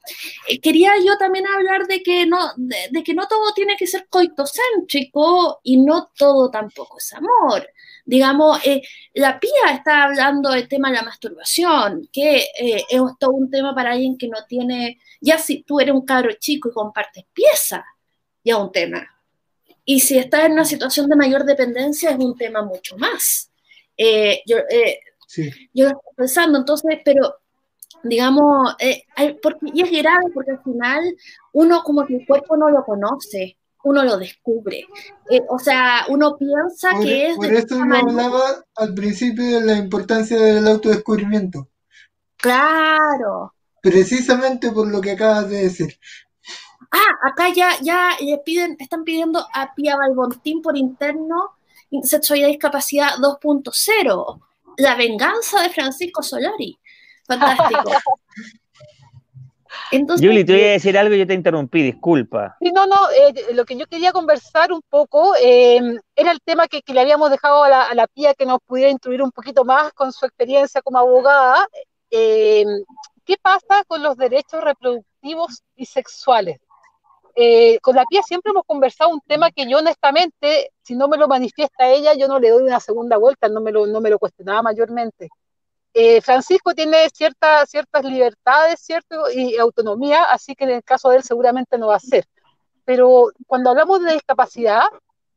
Eh, quería yo también hablar de que, no, de, que no todo tiene que ser coitocéntrico y no todo tampoco es amor. Digamos, eh, la pía está hablando del tema de la masturbación, que eh, es todo un tema para alguien que no tiene, ya si tú eres un cabro chico y compartes pieza, ya un tema. Y si estás en una situación de mayor dependencia, es un tema mucho más. yo, yo estoy pensando, entonces, pero digamos, eh, porque, y es grave porque al final uno como que el cuerpo no lo conoce, uno lo descubre. Eh, o sea, uno piensa que es... Por eso uno hablaba al principio de la importancia del autodescubrimiento. Claro. Precisamente por lo que acabas de decir. Ah, acá ya, ya le piden, están pidiendo a Pia Balbontín por interno sexualidad y discapacidad 2.0 la venganza de Francisco Solari. Fantástico. Entonces, Julie, te voy a eh, decir algo y yo te interrumpí, disculpa. No, no, eh, lo que yo quería conversar un poco em, era el tema que, le habíamos dejado a la, a la, pía que nos pudiera instruir un poquito más con su experiencia como abogada. Em, ¿Qué pasa con los derechos reproductivos y sexuales? Eh, con la Pía siempre hemos conversado un tema que yo honestamente, si no me lo manifiesta ella, yo no le doy una segunda vuelta, no me lo, no me lo cuestionaba mayormente. Eh, Francisco tiene ciertas ciertas libertades, ¿cierto? Y autonomía, así que en el caso de él seguramente no va a ser. Pero cuando hablamos de discapacidad,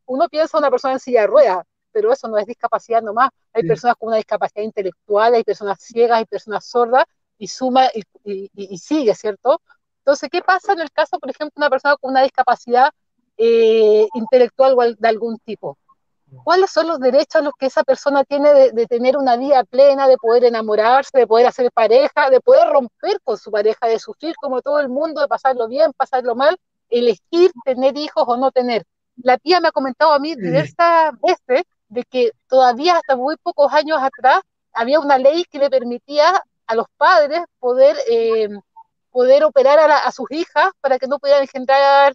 uno piensa en una persona en silla de ruedas, pero eso no es discapacidad nomás. Hay personas con una discapacidad intelectual, hay personas ciegas, hay personas sordas, y suma y, y sigue, ¿cierto? Entonces, ¿qué pasa en el caso, por ejemplo, de una persona con una discapacidad eh, intelectual de algún tipo? ¿Cuáles son los derechos los que esa persona tiene de, tener una vida plena, de poder enamorarse, de poder hacer pareja, de poder romper con su pareja, de sufrir como todo el mundo, de pasarlo bien, pasarlo mal, elegir tener hijos o no tener? La tía me ha comentado a mí diversas veces de que todavía hasta muy pocos años atrás había una ley que le permitía a los padres poder eh, poder operar a, sus hijas para que no pudieran engendrar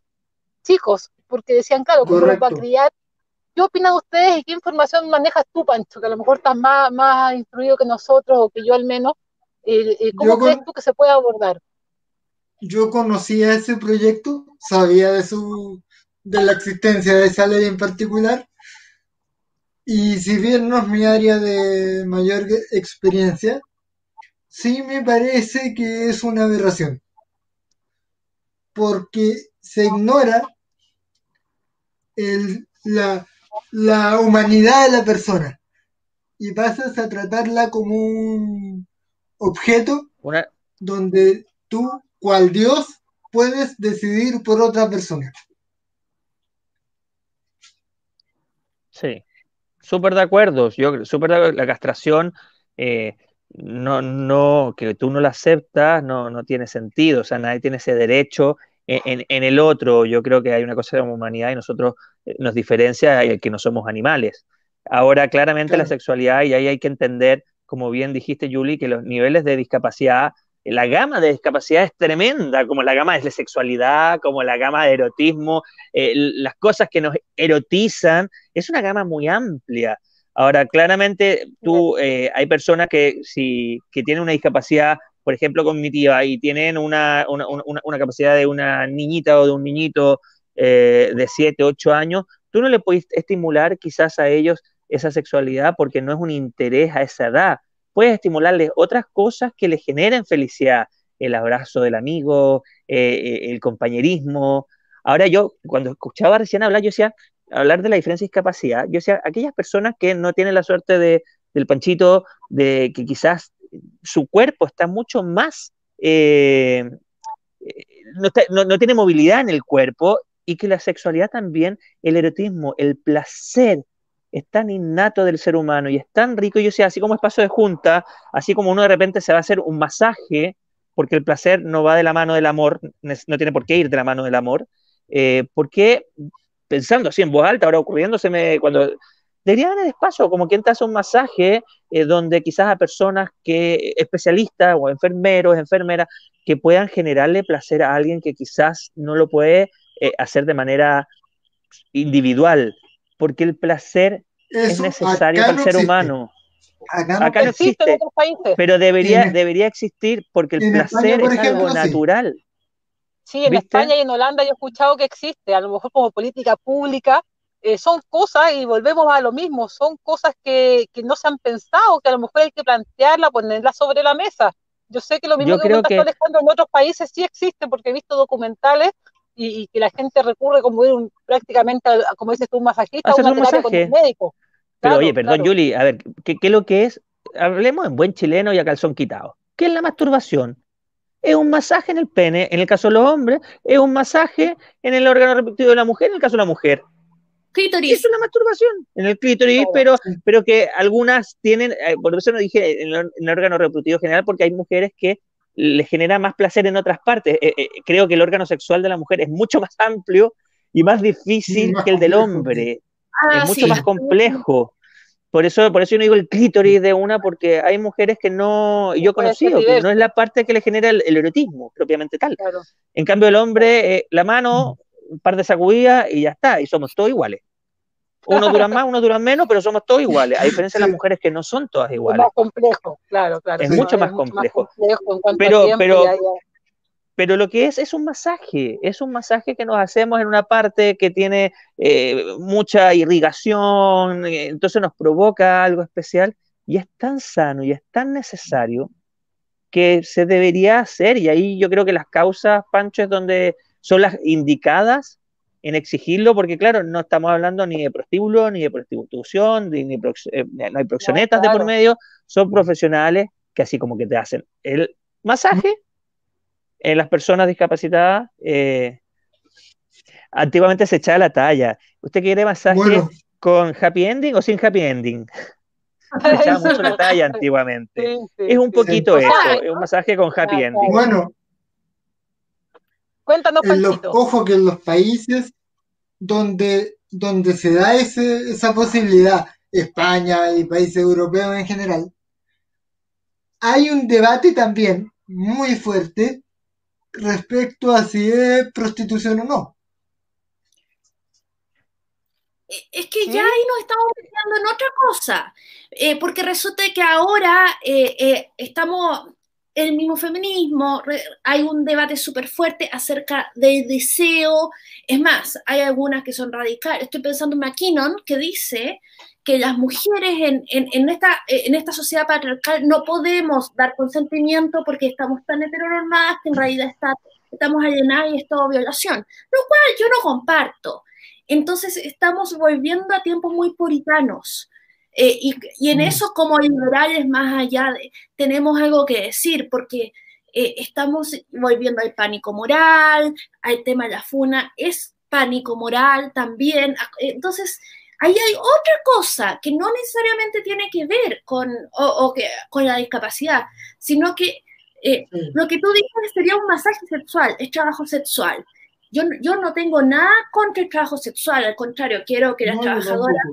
chicos, porque decían, claro, ¿cómo los va a criar? ¿Qué opinan ustedes y qué información manejas tú, Pancho? Que a lo mejor estás más, más instruido que nosotros, o que yo al menos. Eh, eh, ¿Cómo crees tú que se puede abordar? Yo conocía ese proyecto, sabía de su de la existencia de esa ley en particular, y si bien no es mi área de mayor experiencia, sí me parece que es una aberración, porque se ignora la, humanidad de la persona y pasas a tratarla como un objeto donde tú, cual Dios, puedes decidir por otra persona. Sí, súper de acuerdo. Yo súper de acuerdo. La castración eh, no, no, que tú no la aceptas, no, no tiene sentido, o sea, nadie tiene ese derecho en, el otro, yo creo que hay una cosa de humanidad y nosotros eh, nos diferencia el que no somos animales. Ahora, claramente la sexualidad, y ahí hay que entender, como bien dijiste, Julie, que los niveles de discapacidad, la gama de discapacidad es tremenda, como la gama de sexualidad, como la gama de erotismo, eh, las cosas que nos erotizan, es una gama muy amplia. Ahora, claramente, tú, eh, hay personas que, si, que tienen una discapacidad, por ejemplo, cognitiva, y tienen una, capacidad de una niñita o de un niñito eh, de 7, 8 años, tú no le puedes estimular quizás a ellos esa sexualidad porque no es un interés a esa edad. Puedes estimularles otras cosas que les generen felicidad, el abrazo del amigo, eh, el compañerismo. Ahora yo, cuando escuchaba recién hablar, yo decía, hablar de la diferencia de discapacidad, yo decía, aquellas personas que no tienen la suerte de, del panchito, de que quizás su cuerpo está mucho más, eh, eh, no, tiene movilidad en el cuerpo y que la sexualidad también, el erotismo, el placer, es tan innato del ser humano y es tan rico, yo decía, así como es paso de junta, así como uno de repente se va a hacer un masaje, porque el placer no va de la mano del amor, no tiene por qué ir de la mano del amor, eh, porque pensando así en voz alta, ahora ocurriéndoseme cuando debería haber espacio, como quien te hace un masaje eh, donde quizás a personas que, especialistas o enfermeros, enfermeras, que puedan generarle placer a alguien que quizás no lo puede eh, hacer de manera individual, porque el placer es necesario para el ser humano. Acá no, existe, pero debería, debería existir porque el placer es algo natural. Sí, en España y en Holanda yo he escuchado que existe, a lo mejor como política pública, eh, son cosas, y volvemos a lo mismo, son cosas que, que, no se han pensado, que a lo mejor hay que plantearla, ponerla sobre la mesa. Yo sé que lo mismo que que Alejandro en otros países sí existe, porque he visto documentales y, que la gente recurre como un, prácticamente, como dices tú, un masajista, o un con un médico. Pero oye, perdón, Yuli, a ver, ¿qué, ¿qué, es lo que es? Hablemos en buen chileno y a calzón quitado. ¿Qué es la masturbación? Es un masaje en el pene, en el caso de los hombres, es un masaje en el órgano reproductivo de la mujer, en el caso de la mujer. Clítoris. Es una masturbación en el clítoris, pero, pero que algunas tienen, eh, por eso no dije en el, órgano reproductivo general, porque hay mujeres que les genera más placer en otras partes. Eh, eh, creo que el órgano sexual de la mujer es mucho más amplio y más difícil que el del hombre. Ah, es mucho más complejo. Por eso, por eso yo no digo el clítoris de una, porque hay mujeres que no, yo he conocido, que no es la parte que le genera el, erotismo propiamente tal. En cambio, el hombre, eh, la mano, un par de sacudidas y ya está, y somos todos iguales. Uno dura más, uno dura menos, pero somos todos iguales. A diferencia de las mujeres que no son todas iguales. Es más complejo, claro, claro. Es mucho más, complejo. pero, pero, pero lo que es es un masaje, es un masaje que nos hacemos en una parte que tiene eh, mucha irrigación, eh, entonces nos provoca algo especial y es tan sano y es tan necesario que se debería hacer y ahí yo creo que las causas, Pancho, es donde son las indicadas en exigirlo, porque claro, no estamos hablando ni de prostíbulo, ni de prostitución, ni, eh, no hay proxenetas de por medio, son profesionales que así como que te hacen el masaje en las personas discapacitadas, eh, antiguamente se echaba la talla. ¿Usted quiere masaje con happy ending o sin happy ending? Se echaba mucho la talla antiguamente. es un poquito eso, es un masaje con happy ending. Bueno, cuéntanos, Ojo que en los países donde, donde se da ese, esa posibilidad, España y países europeos en general, hay un debate también muy fuerte respecto a si es prostitución o no. Es que ya ahí nos estamos metiendo en otra cosa, eh, porque resulta que ahora eh, eh, estamos, el mismo feminismo, hay un debate súper fuerte acerca del deseo, es más, hay algunas que son radicales, estoy pensando en McKinnon, que dice que las mujeres en, en, esta, en esta sociedad patriarcal no podemos dar consentimiento porque estamos tan heteronormadas que en realidad está, estamos alienadas y es todo violación, lo cual yo no comparto. Entonces estamos volviendo a tiempos muy puritanos. Eh, y, y, en mm. eso como liberales más allá de, tenemos algo que decir, porque eh, estamos volviendo al pánico moral, al tema de la funa, es pánico moral también. Entonces, ahí hay otra cosa que no necesariamente tiene que ver con, o, que, con la discapacidad, sino que eh, lo que tú dices sería un masaje sexual, es trabajo sexual. Yo, yo no tengo nada contra el trabajo sexual, al contrario, quiero que las trabajadoras,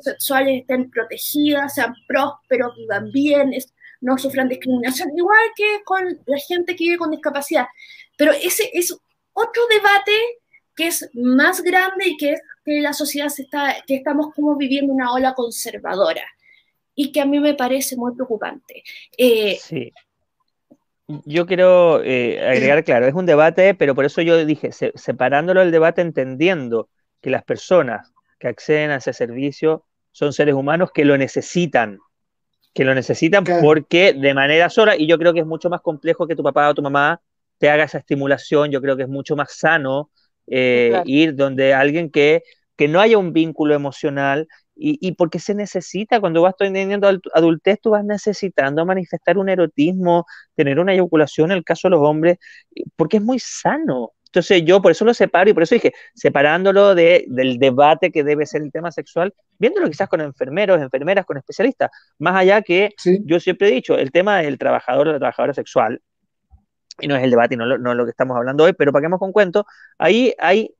sexuales estén protegidas, sean prósperos, vivan bien, no sufran discriminación, igual que con la gente que vive con discapacidad. Pero ese es otro debate que es más grande y que es que la sociedad se está, que estamos como viviendo una ola conservadora y que a mí me parece muy preocupante. Eh, sí. Yo quiero eh, agregar, claro, es un debate, pero por eso yo dije, separándolo del debate, entendiendo que las personas que acceden a ese servicio son seres humanos que lo necesitan, que lo necesitan porque de manera sola, y yo creo que es mucho más complejo que tu papá o tu mamá te haga esa estimulación, yo creo que es mucho más sano eh, ir donde alguien que, que, no haya un vínculo emocional y, y, porque se necesita, cuando vas teniendo adultez, tú vas necesitando manifestar un erotismo, tener una eyaculación, en el caso de los hombres, porque es muy sano. Entonces yo por eso lo separo y por eso dije, separándolo de, del debate que debe ser el tema sexual, viéndolo quizás con enfermeros, enfermeras, con especialistas, más allá que yo siempre he dicho, el tema del trabajador o la trabajadora sexual, y no es el debate y no, no es lo que estamos hablando hoy, pero para que hemos con cuento, ahí hay,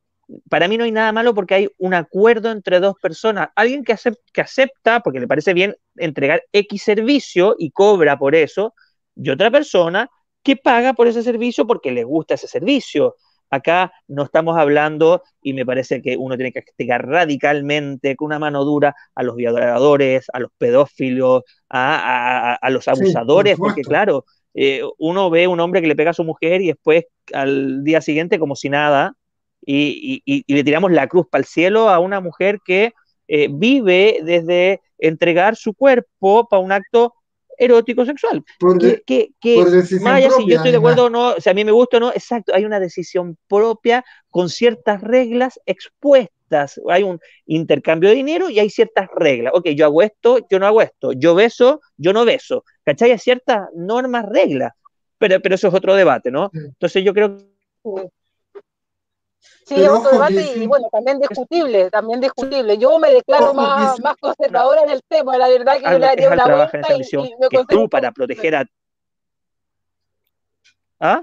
para mí no hay nada malo porque hay un acuerdo entre dos personas, alguien que, que acepta, porque le parece bien entregar X servicio y cobra por eso, y otra persona que paga por ese servicio porque le gusta ese servicio. Acá no estamos hablando, y me parece que uno tiene que castigar radicalmente, con una mano dura, a los violadores, a los pedófilos, a, los abusadores, porque claro, eh, uno ve un hombre que le pega a su mujer y después al día siguiente como si nada, y, le tiramos la cruz para el cielo a una mujer que eh, vive desde entregar su cuerpo para un acto erótico sexual. que, Maya, si yo estoy de acuerdo o no, si a mí me gusta o no, exacto, hay una decisión propia con ciertas reglas expuestas. Hay un intercambio de dinero y hay ciertas reglas. Ok, yo hago esto, yo no hago esto. Yo beso, yo no beso. ¿Cachai? Hay ciertas normas, reglas. Pero, pero eso es otro debate, ¿no? Entonces yo creo que Sí, es otro debate y bueno, también discutible, también discutible. Yo me declaro más, más conservadora en el tema, la verdad que yo le haría una vuelta y, y, me que tú para proteger a... ¿Ah?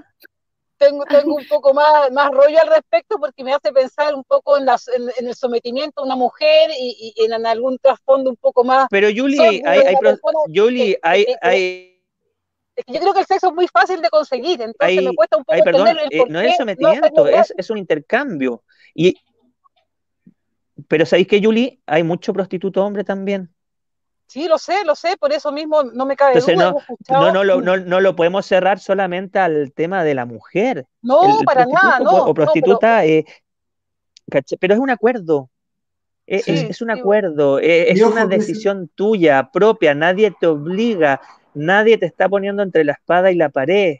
Tengo, tengo un poco más, más rollo al respecto porque me hace pensar un poco en, las, en, el sometimiento a una mujer y, y en, algún trasfondo un poco más... Pero Julie, hay, hay, Julie, hay, hay yo creo que el sexo es muy fácil de conseguir, entonces me cuesta un poco perdón, el eh, no es sometimiento, es, es, un intercambio. Y, pero ¿sabéis que, Julie? Hay mucho prostituto hombre también. Sí, lo sé, lo sé, por eso mismo no me cabe duda. No, no, no, lo, no, no, lo podemos cerrar solamente al tema de la mujer. No, para nada, no. O prostituta, pero... Eh, pero es un acuerdo. E, es, es, un acuerdo, e, es, es una decisión tuya, propia, nadie te obliga, nadie te está poniendo entre la espada y la pared.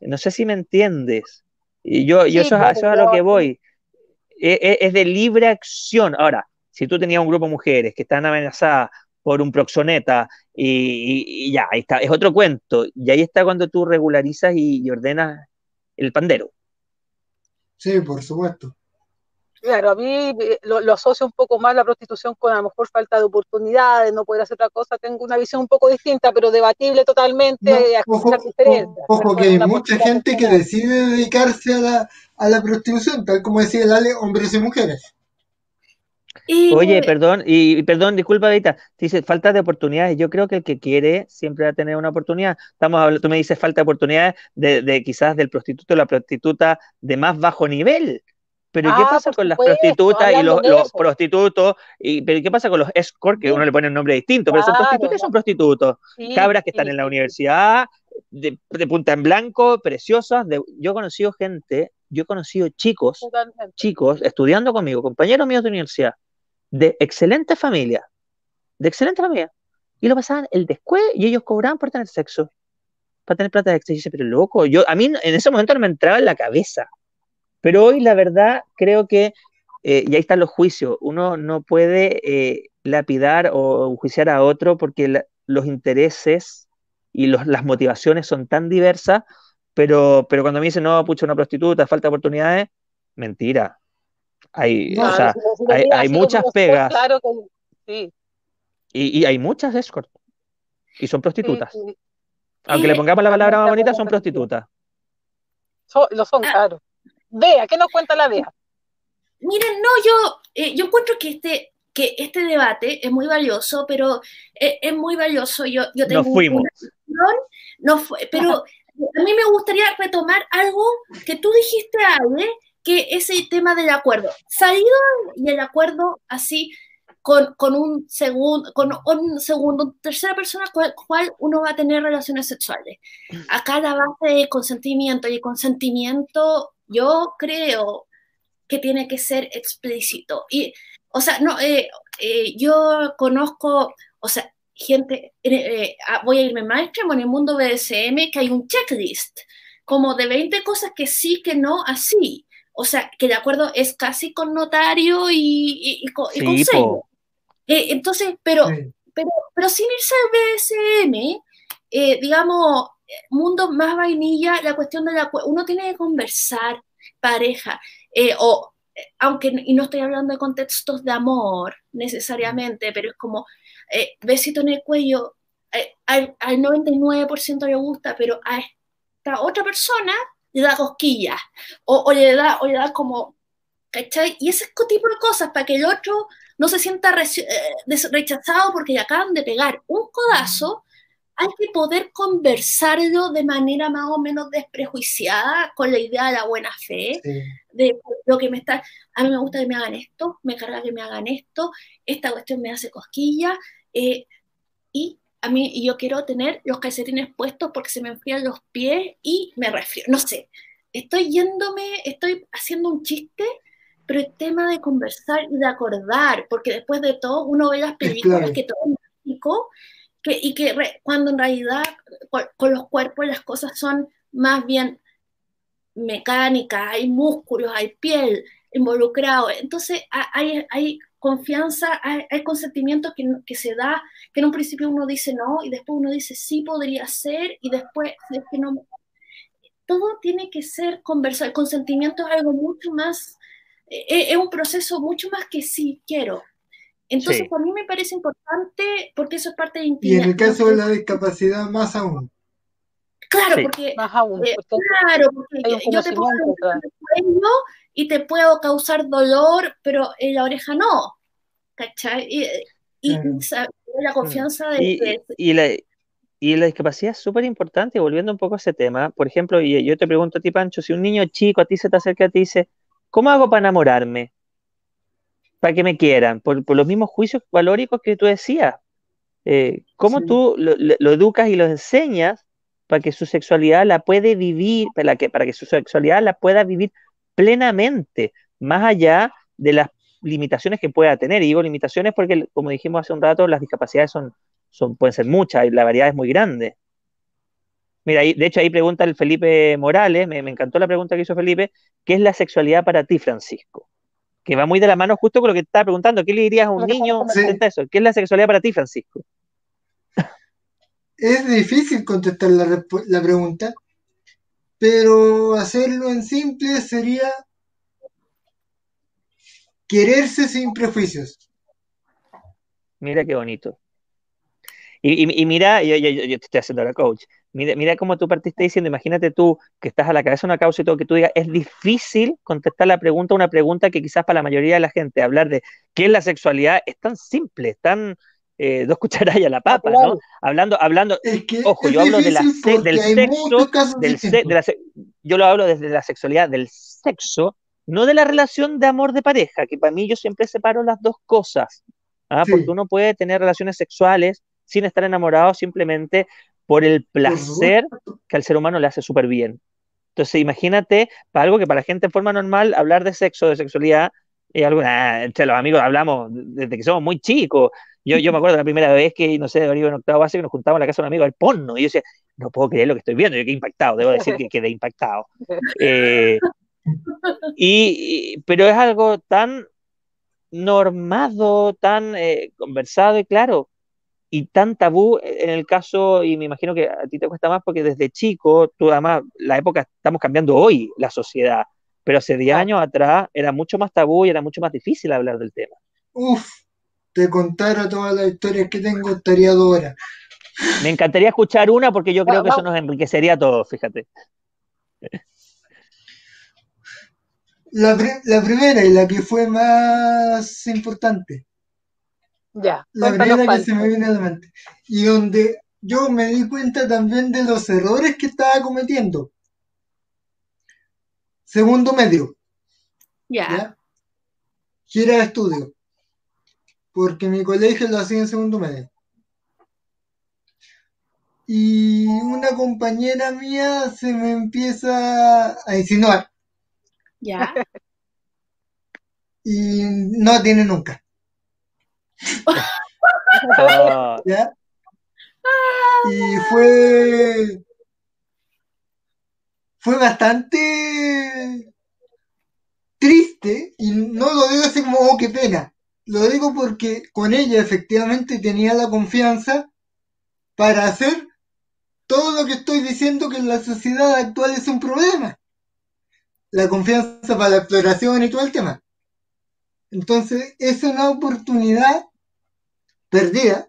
No sé si me entiendes. Y yo, yo eso, es a lo que voy. E, e, es, de libre acción. Ahora, si tú tenías un grupo de mujeres que están amenazadas por un proxoneta y, ya, ahí está, es otro cuento. Y ahí está cuando tú regularizas y ordenas el pandero. Sí, por supuesto. Claro, a mí eh, lo, asocio un poco más la prostitución con a lo mejor falta de oportunidades, no poder hacer otra cosa. Tengo una visión un poco distinta, pero debatible totalmente. ojo, ojo, que hay mucha gente que decide dedicarse a la, a la prostitución, tal como decía el Ale, hombres y mujeres. Oye, perdón, y perdón, disculpa, Vita, dice falta de oportunidades. Yo creo que el que quiere siempre va a tener una oportunidad. Estamos hablando, tú me dices falta de oportunidades de, de quizás del prostituto o la prostituta de más bajo nivel pero ¿qué ah, pasa con las prostitutas y los, prostitutos? Y, ¿Pero qué pasa con los escort, que uno le pone un nombre distinto? Pero son prostitutas, son prostitutos. Cabras que están en la universidad, de, punta en blanco, preciosas. yo he conocido gente, yo he conocido chicos, chicos estudiando conmigo, compañeros míos de universidad, de excelente familia, de excelente familia. Y lo pasaban el después y ellos cobraban por tener sexo, para tener plata de exceso. Y dice, pero loco, yo, a mí en ese momento no me entraba en la cabeza. Pero hoy la verdad creo que, eh, y ahí están los juicios, uno no puede eh, lapidar o juiciar a otro porque los intereses y las motivaciones son tan diversas, pero, pero cuando me dicen, no, pucha, una prostituta, falta oportunidades, mentira. Hay, o sea, hay, muchas pegas. Claro que sí. Y, hay muchas escort. Y son prostitutas. Aunque le pongamos la palabra más bonita, son prostitutas. lo son, ah, claro. Vea, ¿qué nos cuenta la Vea? Miren, no, yo, eh, yo encuentro que este, que este debate es muy valioso, pero eh, es, muy valioso. Yo, yo tengo Nos fuimos. no fue, pero a mí me gustaría retomar algo que tú dijiste, Ale, que ese tema del acuerdo. Salido y el acuerdo así con, con, un segundo, con un segundo, tercera persona con cual uno va a tener relaciones sexuales. Acá la base de consentimiento y el consentimiento yo creo que tiene que ser explícito. Y, o sea, no, eh, eh, yo conozco, o sea, gente, eh, ah, voy a irme más extremo en el mundo BDSM, que hay un checklist, como de 20 cosas que sí, que no, así. O sea, que de acuerdo es casi con notario y, y, con sello. entonces, pero, pero, pero sin irse al BDSM, digamos, mundo más vainilla, la cuestión de la uno tiene que conversar, pareja, eh, o aunque, y no estoy hablando de contextos de amor necesariamente, pero es como eh, besito en el cuello, eh, al, 99% le gusta, pero a esta otra persona le da cosquillas, o, le, da, o le da como, ¿cachai? Y ese tipo de cosas para que el otro no se sienta rechazado porque le acaban de pegar un codazo hay que poder conversarlo de manera más o menos desprejuiciada, con la idea de la buena fe, de lo que me está, a mí me gusta que me hagan esto, me carga que me hagan esto, esta cuestión me hace cosquilla, eh, y a mí yo quiero tener los calcetines puestos porque se me enfrían los pies y me resfrío, no sé, estoy yéndome, estoy haciendo un chiste, pero el tema de conversar y de acordar, porque después de todo uno ve las películas que todo es mágico, y que cuando en realidad con, los cuerpos las cosas son más bien mecánicas, hay músculos, hay piel involucrado, entonces hay, hay confianza, hay, consentimientos que, que, se da, que en un principio uno dice no y después uno dice sí podría ser y después es que no. Todo tiene que ser conversar, el consentimiento es algo mucho más, es, e, es un proceso mucho más que sí quiero, entonces, a mí me parece importante porque eso es parte de intimidad. Y en el caso de la discapacidad, más aún. Claro, porque, más aún, eh, claro, porque yo te puedo el cuello y te puedo causar dolor, pero en la oreja no. ¿Cachai? Y, la confianza de, y, la, y la discapacidad es súper importante, volviendo un poco a ese tema. Por ejemplo, y yo te pregunto a ti, Pancho, si un niño chico a ti se te acerca y te dice, ¿cómo hago para enamorarme? Para que me quieran, por, los mismos juicios valóricos que tú decías. Eh, ¿Cómo tú lo, educas y lo enseñas para que su sexualidad la puede vivir, para que, para que su sexualidad la pueda vivir plenamente, más allá de las limitaciones que pueda tener? Y digo limitaciones porque, como dijimos hace un rato, las discapacidades son, son, pueden ser muchas y la variedad es muy grande. Mira, de hecho ahí pregunta el Felipe Morales, me, me, encantó la pregunta que hizo Felipe, ¿qué es la sexualidad para ti, Francisco? Que va muy de la mano justo con lo que te estaba preguntando. ¿Qué le dirías a un niño eso? ¿Qué es la sexualidad para ti, Francisco? Es difícil contestar la, la pregunta, pero hacerlo en simple sería quererse sin prejuicios. Mira qué bonito. Y, mira, yo, yo, yo, te estoy haciendo la coach. Mira, mira cómo tú partiste diciendo, imagínate tú que estás a la cabeza de una causa y todo, que tú digas, es difícil contestar la pregunta, una pregunta que quizás para la mayoría de la gente, hablar de qué es la sexualidad, es tan simple, es tan eh, dos cucharadas a la papa, ¿no? Hablando, hablando, ojo, yo hablo de la del sexo, del yo lo hablo desde la sexualidad del sexo, no de la relación de amor de pareja, que para mí yo siempre separo las dos cosas, ¿ah? porque uno puede tener relaciones sexuales sin estar enamorado simplemente por el placer que al ser humano le hace súper bien. Entonces, imagínate, para algo que para gente en forma normal, hablar de sexo, de sexualidad, es algo, ah, entre los amigos hablamos desde que somos muy chicos. Yo, yo me acuerdo la primera vez que, no sé, de en octavo base, que nos juntábamos en la casa de un amigo al porno, y yo decía, no puedo creer lo que estoy viendo, yo quedé impactado, debo decir que quedé impactado. Eh, y, pero es algo tan normado, tan eh, conversado, y claro, y tan tabú en el caso, y me imagino que a ti te cuesta más porque desde chico, tú además, la época, estamos cambiando hoy la sociedad, pero hace 10 años atrás era mucho más tabú y era mucho más difícil hablar del tema. Uf, te contara todas las historias que tengo, estaría dos horas. Me encantaría escuchar una porque yo creo que eso nos enriquecería a todos, fíjate. La, la primera y la que fue más importante ya. La primera que se me viene a la mente. Y donde yo me di cuenta también de los errores que estaba cometiendo. Segundo medio. Ya. Gira de estudio. Porque mi colegio lo hacía en segundo medio. Y una compañera mía se me empieza a insinuar. Ya. Y no tiene nunca. Y fue. Fue bastante triste, y no lo digo así como, oh, qué pena. Lo digo porque con ella efectivamente tenía la confianza para hacer todo lo que estoy diciendo que en la sociedad actual es un problema. La confianza para la exploración y todo el tema. Entonces, es una oportunidad perdida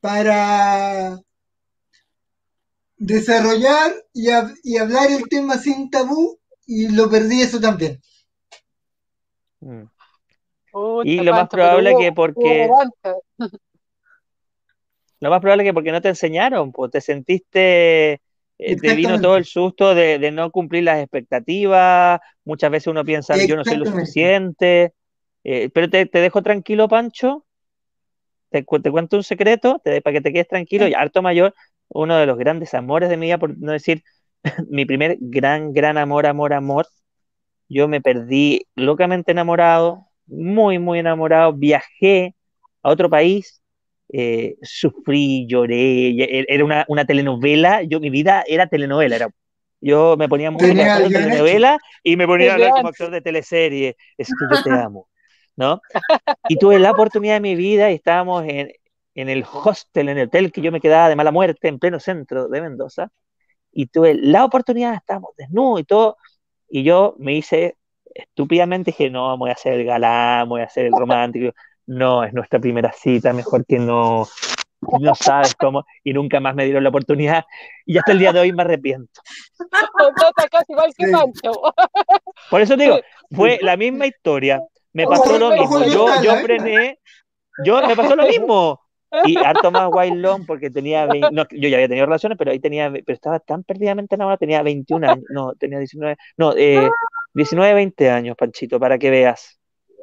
para desarrollar y, hablar el tema sin tabú y lo perdí eso también. Mm. y lo más probable que porque Lo más probable es que porque no te enseñaron, pues te sentiste, eh, te vino todo el susto de, no cumplir las expectativas, muchas veces uno piensa, yo no soy lo suficiente, eh, pero te, dejo tranquilo, Pancho, te, cuento un secreto, te, para que te quedes tranquilo, y harto mayor, uno de los grandes amores de mi vida, por no decir mi primer gran, gran amor, amor, amor, yo me perdí locamente enamorado, muy, muy enamorado, viajé a otro país, eh, sufrí, lloré, e, era una, una, telenovela, yo mi vida era telenovela, era, yo me ponía muy de telenovela y me ponía a hablar como actor de teleserie, es que yo te amo, ¿no? Y tuve la oportunidad de mi vida y estábamos en, en el hostel, en el hotel que yo me quedaba de mala muerte en pleno centro de Mendoza, y tuve la oportunidad, estábamos desnudos y todo, y yo me hice estúpidamente, dije, no, voy a hacer el galán, voy a hacer el romántico, no, es nuestra primera cita, mejor que no, no sabes cómo, y nunca más me dieron la oportunidad, y hasta el día de hoy me arrepiento. Por eso digo, fue la misma historia, me pasó lo mismo, yo, yo frené, yo me pasó lo mismo, y harto más Long porque tenía, no, yo ya había tenido relaciones, pero ahí tenía, pero estaba tan perdidamente enamorado, tenía 21 años, no, tenía 19, no, eh, 19, 20 años, Panchito, para que veas.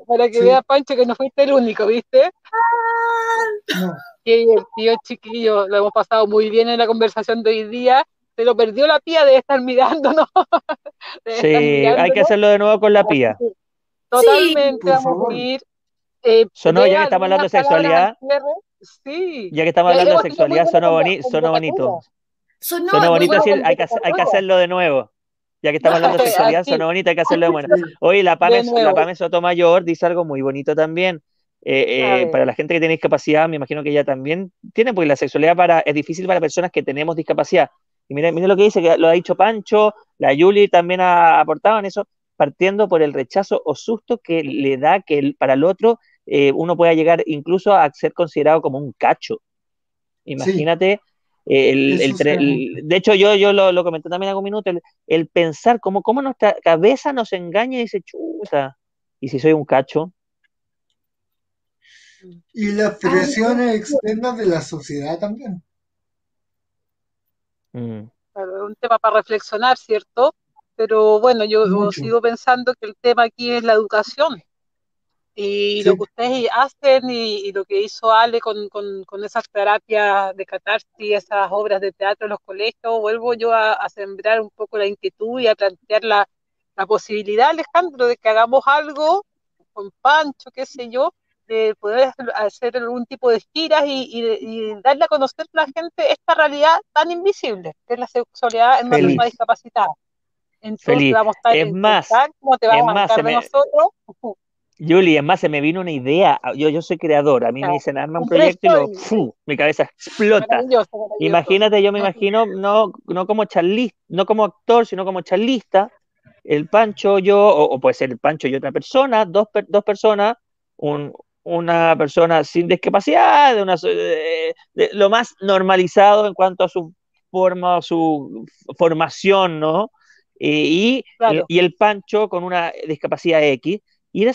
Para que veas, Pancho, que no fuiste el único, ¿viste? No. Qué divertido, chiquillo, lo hemos pasado muy bien en la conversación de hoy día, se lo perdió la pía de estar mirándonos. sí, hay que hacerlo de nuevo con la pía. Totalmente, vamos a ir. Eh, sonó, ya que estamos hablando de sexualidad. Sí. Ya que estamos hablando de sexualidad, sonó, bonito. Sonó bonito. Sonó, bonito decir, hay que, hay que hacerlo de nuevo. Ya que estamos hablando de sexualidad, sonó bonito, hay que hacerlo de nuevo. Oye, la Pame, la Pame Sotomayor dice algo muy bonito también. Eh, eh, para la gente que tiene discapacidad, me imagino que ella también tiene, porque la sexualidad para, es difícil para personas que tenemos discapacidad. Y mire, mire lo que dice, que lo ha dicho Pancho, la Yuli también ha aportado en eso, partiendo por el rechazo o susto que le da que para el otro eh, uno pueda llegar incluso a ser considerado como un cacho. Imagínate, el, de hecho yo, yo lo, comenté también hace un minuto, el, pensar cómo, cómo nuestra cabeza nos engaña y dice, chuta, ¿y si soy un cacho? Y las presiones externas de la sociedad también. Mm. un tema para reflexionar, ¿cierto? Pero bueno, yo sigo pensando que el tema aquí es la educación. Y lo que ustedes hacen y, lo que hizo Ale con, con, esas terapias de catarsis, esas obras de teatro en los colegios, vuelvo yo a, sembrar un poco la inquietud y a plantear la, la, posibilidad, Alejandro, de que hagamos algo con Pancho, qué sé yo, de poder hacer algún tipo de giras y, y, darle a conocer a la gente esta realidad tan invisible, que es la sexualidad en una persona discapacitada. Entonces vamos a estar es más, ¿cómo te a más, de nosotros? Julie, además se me vino una idea. Yo, yo soy creador. A mí me dicen, arma un proyecto y mi cabeza explota. Imagínate, yo me imagino, no, no como charlista, no como actor, sino como charlista. El Pancho, yo, o, puede ser el Pancho y otra persona, dos, dos personas, un, una persona sin discapacidad, de una, de, lo más normalizado en cuanto a su forma, su formación, ¿no? Y, y el Pancho con una discapacidad X y era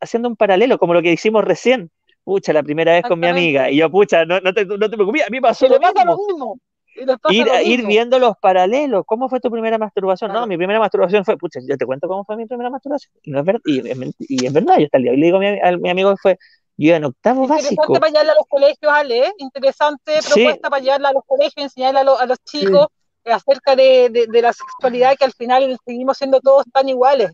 haciendo un paralelo, como lo que hicimos recién. Pucha, la primera vez con mi amiga. Y yo, pucha, no, no, te, no te preocupes, a mí pasó lo mismo. Ir, ir, viendo los paralelos. ¿Cómo fue tu primera masturbación? No, mi primera masturbación fue, pucha, yo te cuento cómo fue mi primera masturbación. Y, no es, verdad, y, es verdad, yo hasta el día y le digo a mi, amigo que fue, yo en octavo Interesante básico. Interesante para llevarla a los colegios, Ale, ¿eh? interesante propuesta para llevarla a los colegios, enseñarle a, a los chicos acerca de, de, de, la sexualidad, que al final seguimos siendo todos tan iguales.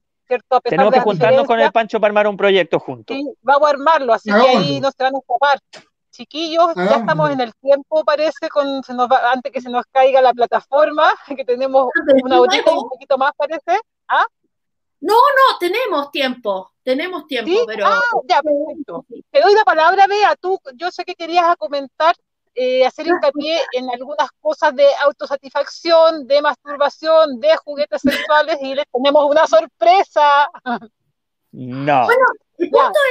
Tenemos que juntarnos con el Pancho para armar un proyecto juntos. Sí, vamos a armarlo, así que ahí no se van a escapar. Chiquillos, ya estamos en el tiempo, parece, con, antes que se nos caiga la plataforma, que tenemos una horita y un poquito más, parece. ¿Ah? No, no, tenemos tiempo, tenemos tiempo, pero... Ah, ya, perfecto. Te doy la palabra, Bea, tú, yo sé que querías comentar eh, hacer hincapié en algunas cosas de autosatisfacción, de masturbación, de juguetes sexuales y les tenemos una sorpresa. No. Bueno,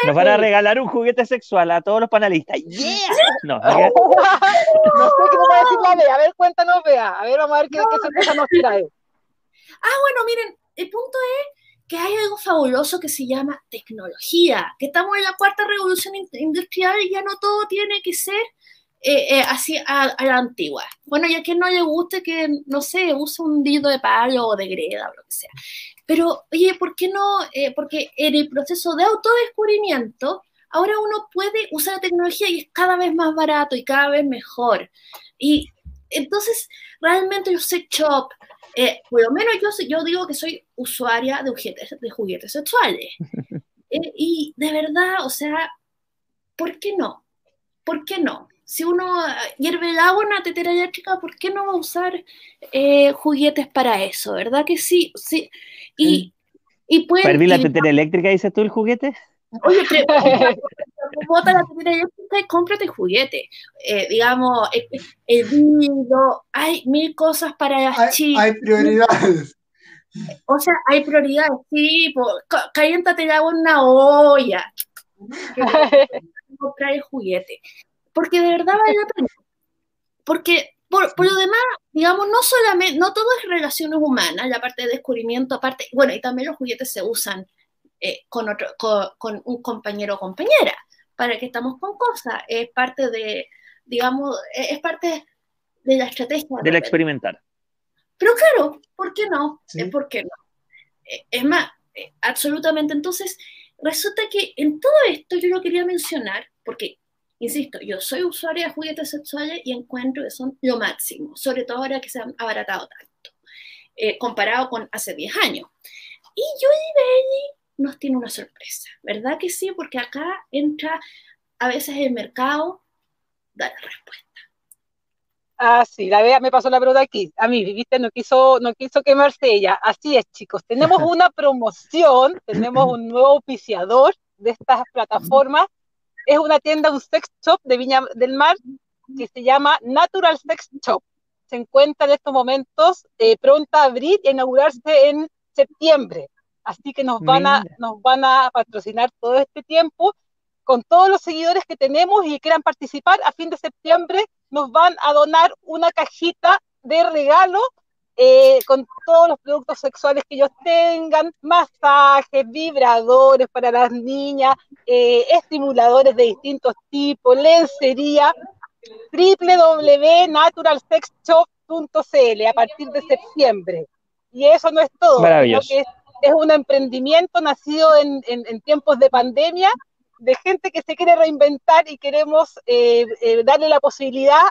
Nos van a regalar un juguete sexual a todos los panelistas. ¡Yeah! No, no sé qué nos va a decir la Bea. A ver, cuéntanos, Bea. A ver, vamos a ver qué, qué sorpresa nos trae. Ah, bueno, miren, el punto es que hay algo fabuloso que se llama tecnología, que estamos en la cuarta revolución industrial y ya no todo tiene que ser eh, así a, la antigua. Bueno, ya que no le guste que, no sé, use un dildo de palo o de greda o lo que sea. Pero, oye, ¿por qué no? porque en el proceso de autodescubrimiento, ahora uno puede usar la tecnología y es cada vez más barato y cada vez mejor. Y entonces, realmente los sex shop, eh, por lo menos yo, yo digo que soy usuaria de juguetes, de juguetes sexuales. Eh, y de verdad, o sea, ¿por qué no? ¿Por qué no? Si uno hierve el agua en una tetera eléctrica, ¿por qué no va a usar eh, juguetes para eso? ¿Verdad que sí? sí. Y, y ¿Para la tetera eléctrica, dices tú, el juguete? Oye, bota la tetera eléctrica y cómprate juguete. Eh, digamos, el nido, hay mil cosas para las hay, chicas. Hay prioridades. O sea, hay prioridades, sí, caliéntate el agua en una olla. comprar el juguete. Porque de verdad vale la pena. Porque por, lo demás, digamos, no solamente, no todo es relaciones humanas, la parte de descubrimiento, aparte, bueno, y también los juguetes se usan eh, con, otro, con, un compañero o compañera, para que estamos con cosas, es parte de, digamos, es parte de la estrategia. De la experimentar. Pero claro, ¿por qué no? Eh, ¿Por qué no? Eh, es más, absolutamente. Entonces, resulta que en todo esto yo lo quería mencionar, porque, insisto, yo soy usuaria de juguetes sexuales y encuentro que son lo máximo, sobre todo ahora que se han abaratado tanto, comparado con hace 10 años. Y yo y nos tiene una sorpresa, ¿verdad que sí? Porque acá entra a veces el mercado, da la respuesta. Ah, sí, la vea me pasó la pregunta aquí. A mí, viste, no quiso, no quiso quemarse ella. Así es, chicos. Tenemos una promoción, tenemos un nuevo oficiador de estas plataformas. Es una tienda, un sex shop de Viña del Mar que se llama Natural Sex Shop. Se encuentra en estos momentos eh, pronta a abrir y inaugurarse en septiembre. Así que nos van, a, nos van a patrocinar todo este tiempo con todos los seguidores que tenemos y que quieran participar. A fin de septiembre nos van a donar una cajita de regalo eh, con todos los productos sexuales que ellos tengan, masajes, vibradores para las niñas, eh, estimuladores de distintos tipos, lencería, www.naturalsexshop.cl a partir de septiembre. Y eso no es todo, Maravilloso es un emprendimiento nacido en, tiempos de pandemia, de gente que se quiere reinventar y queremos eh, eh, darle la posibilidad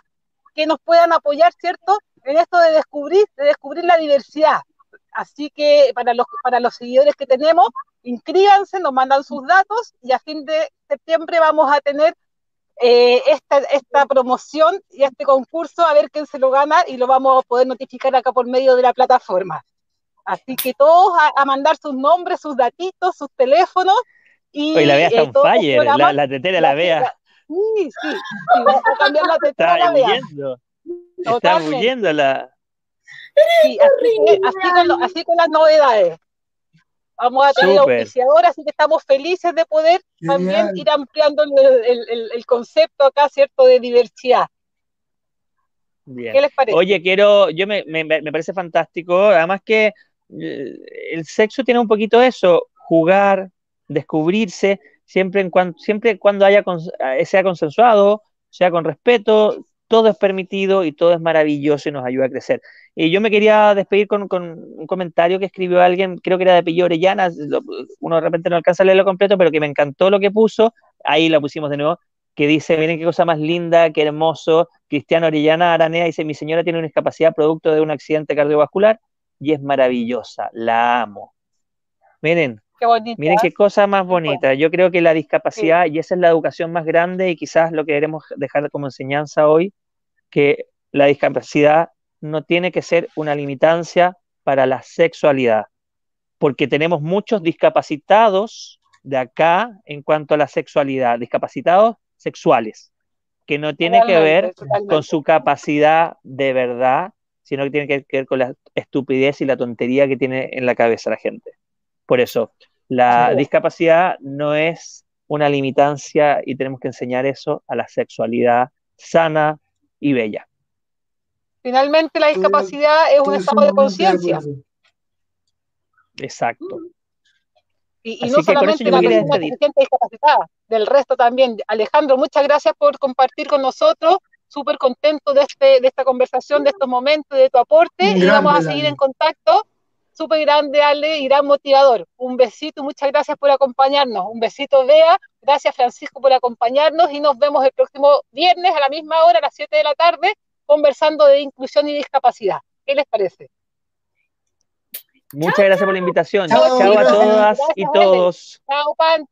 que nos puedan apoyar, ¿cierto? En esto de descubrir, de descubrir la diversidad. Así que para los, para los seguidores que tenemos, inscríbanse, nos mandan sus datos y a fin de septiembre vamos a tener eh, esta, esta promoción y este concurso a ver quién se lo gana y lo vamos a poder notificar acá por medio de la plataforma. Así que todos a, mandar sus nombres, sus datitos, sus teléfonos. Y, Hoy la vea está un fire, la, la, tetera la, vea. Sí, sí, sí, vamos a cambiar la tetera está la vea. Está huyendo la. Sí, así, con las novedades. Vamos a tener auspiciador, así que estamos felices de poder también ir ampliando el, el, el, concepto acá, ¿cierto?, de diversidad. ¿Qué les parece? Oye, quiero, yo me, me, me, parece fantástico, además que el sexo tiene un poquito eso, jugar, descubrirse, siempre, en cuando, siempre cuando haya eh, sea consensuado, sea con respeto, todo es permitido y todo es maravilloso y nos ayuda a crecer. Y yo me quería despedir con, un comentario que escribió alguien, creo que era de Pillo Orellana, uno de repente no alcanza a leerlo completo, pero que me encantó lo que puso, ahí lo pusimos de nuevo, que dice, miren qué cosa más linda, qué hermoso, Cristiano Orellana Aranea dice, mi señora tiene una discapacidad producto de un accidente cardiovascular, y es maravillosa, la amo. Miren, miren qué cosa más bonita. Yo creo que la discapacidad, y esa es la educación más grande, y quizás lo que queremos dejar como enseñanza hoy, que la discapacidad no tiene que ser una limitancia para la sexualidad, porque tenemos muchos discapacitados de acá en cuanto a la sexualidad, discapacitados sexuales, que no tiene que ver con su capacidad de verdad sino que tiene que ver con la estupidez y la tontería que tiene en la cabeza la gente. Por eso, la discapacidad no es una limitancia y tenemos que enseñar eso a la sexualidad sana y bella. Finalmente, la discapacidad es un estado de conciencia. Exacto. Y, no solamente la persona que se siente discapacitada, del resto también. Alejandro, muchas gracias por compartir con nosotros súper contento de, este, de esta conversación, de estos momentos, de tu aporte, y vamos a seguir en contacto. Súper grande, Ale, y gran motivador. Un besito, muchas gracias por acompañarnos. Un besito, Bea. Gracias, Francisco, por acompañarnos y nos vemos el próximo viernes a la misma hora, a las 7 de la tarde, conversando de inclusión y discapacidad. ¿Qué les parece? Muchas gracias por la invitación. Chao, a todas y todos. Chao, Pancho.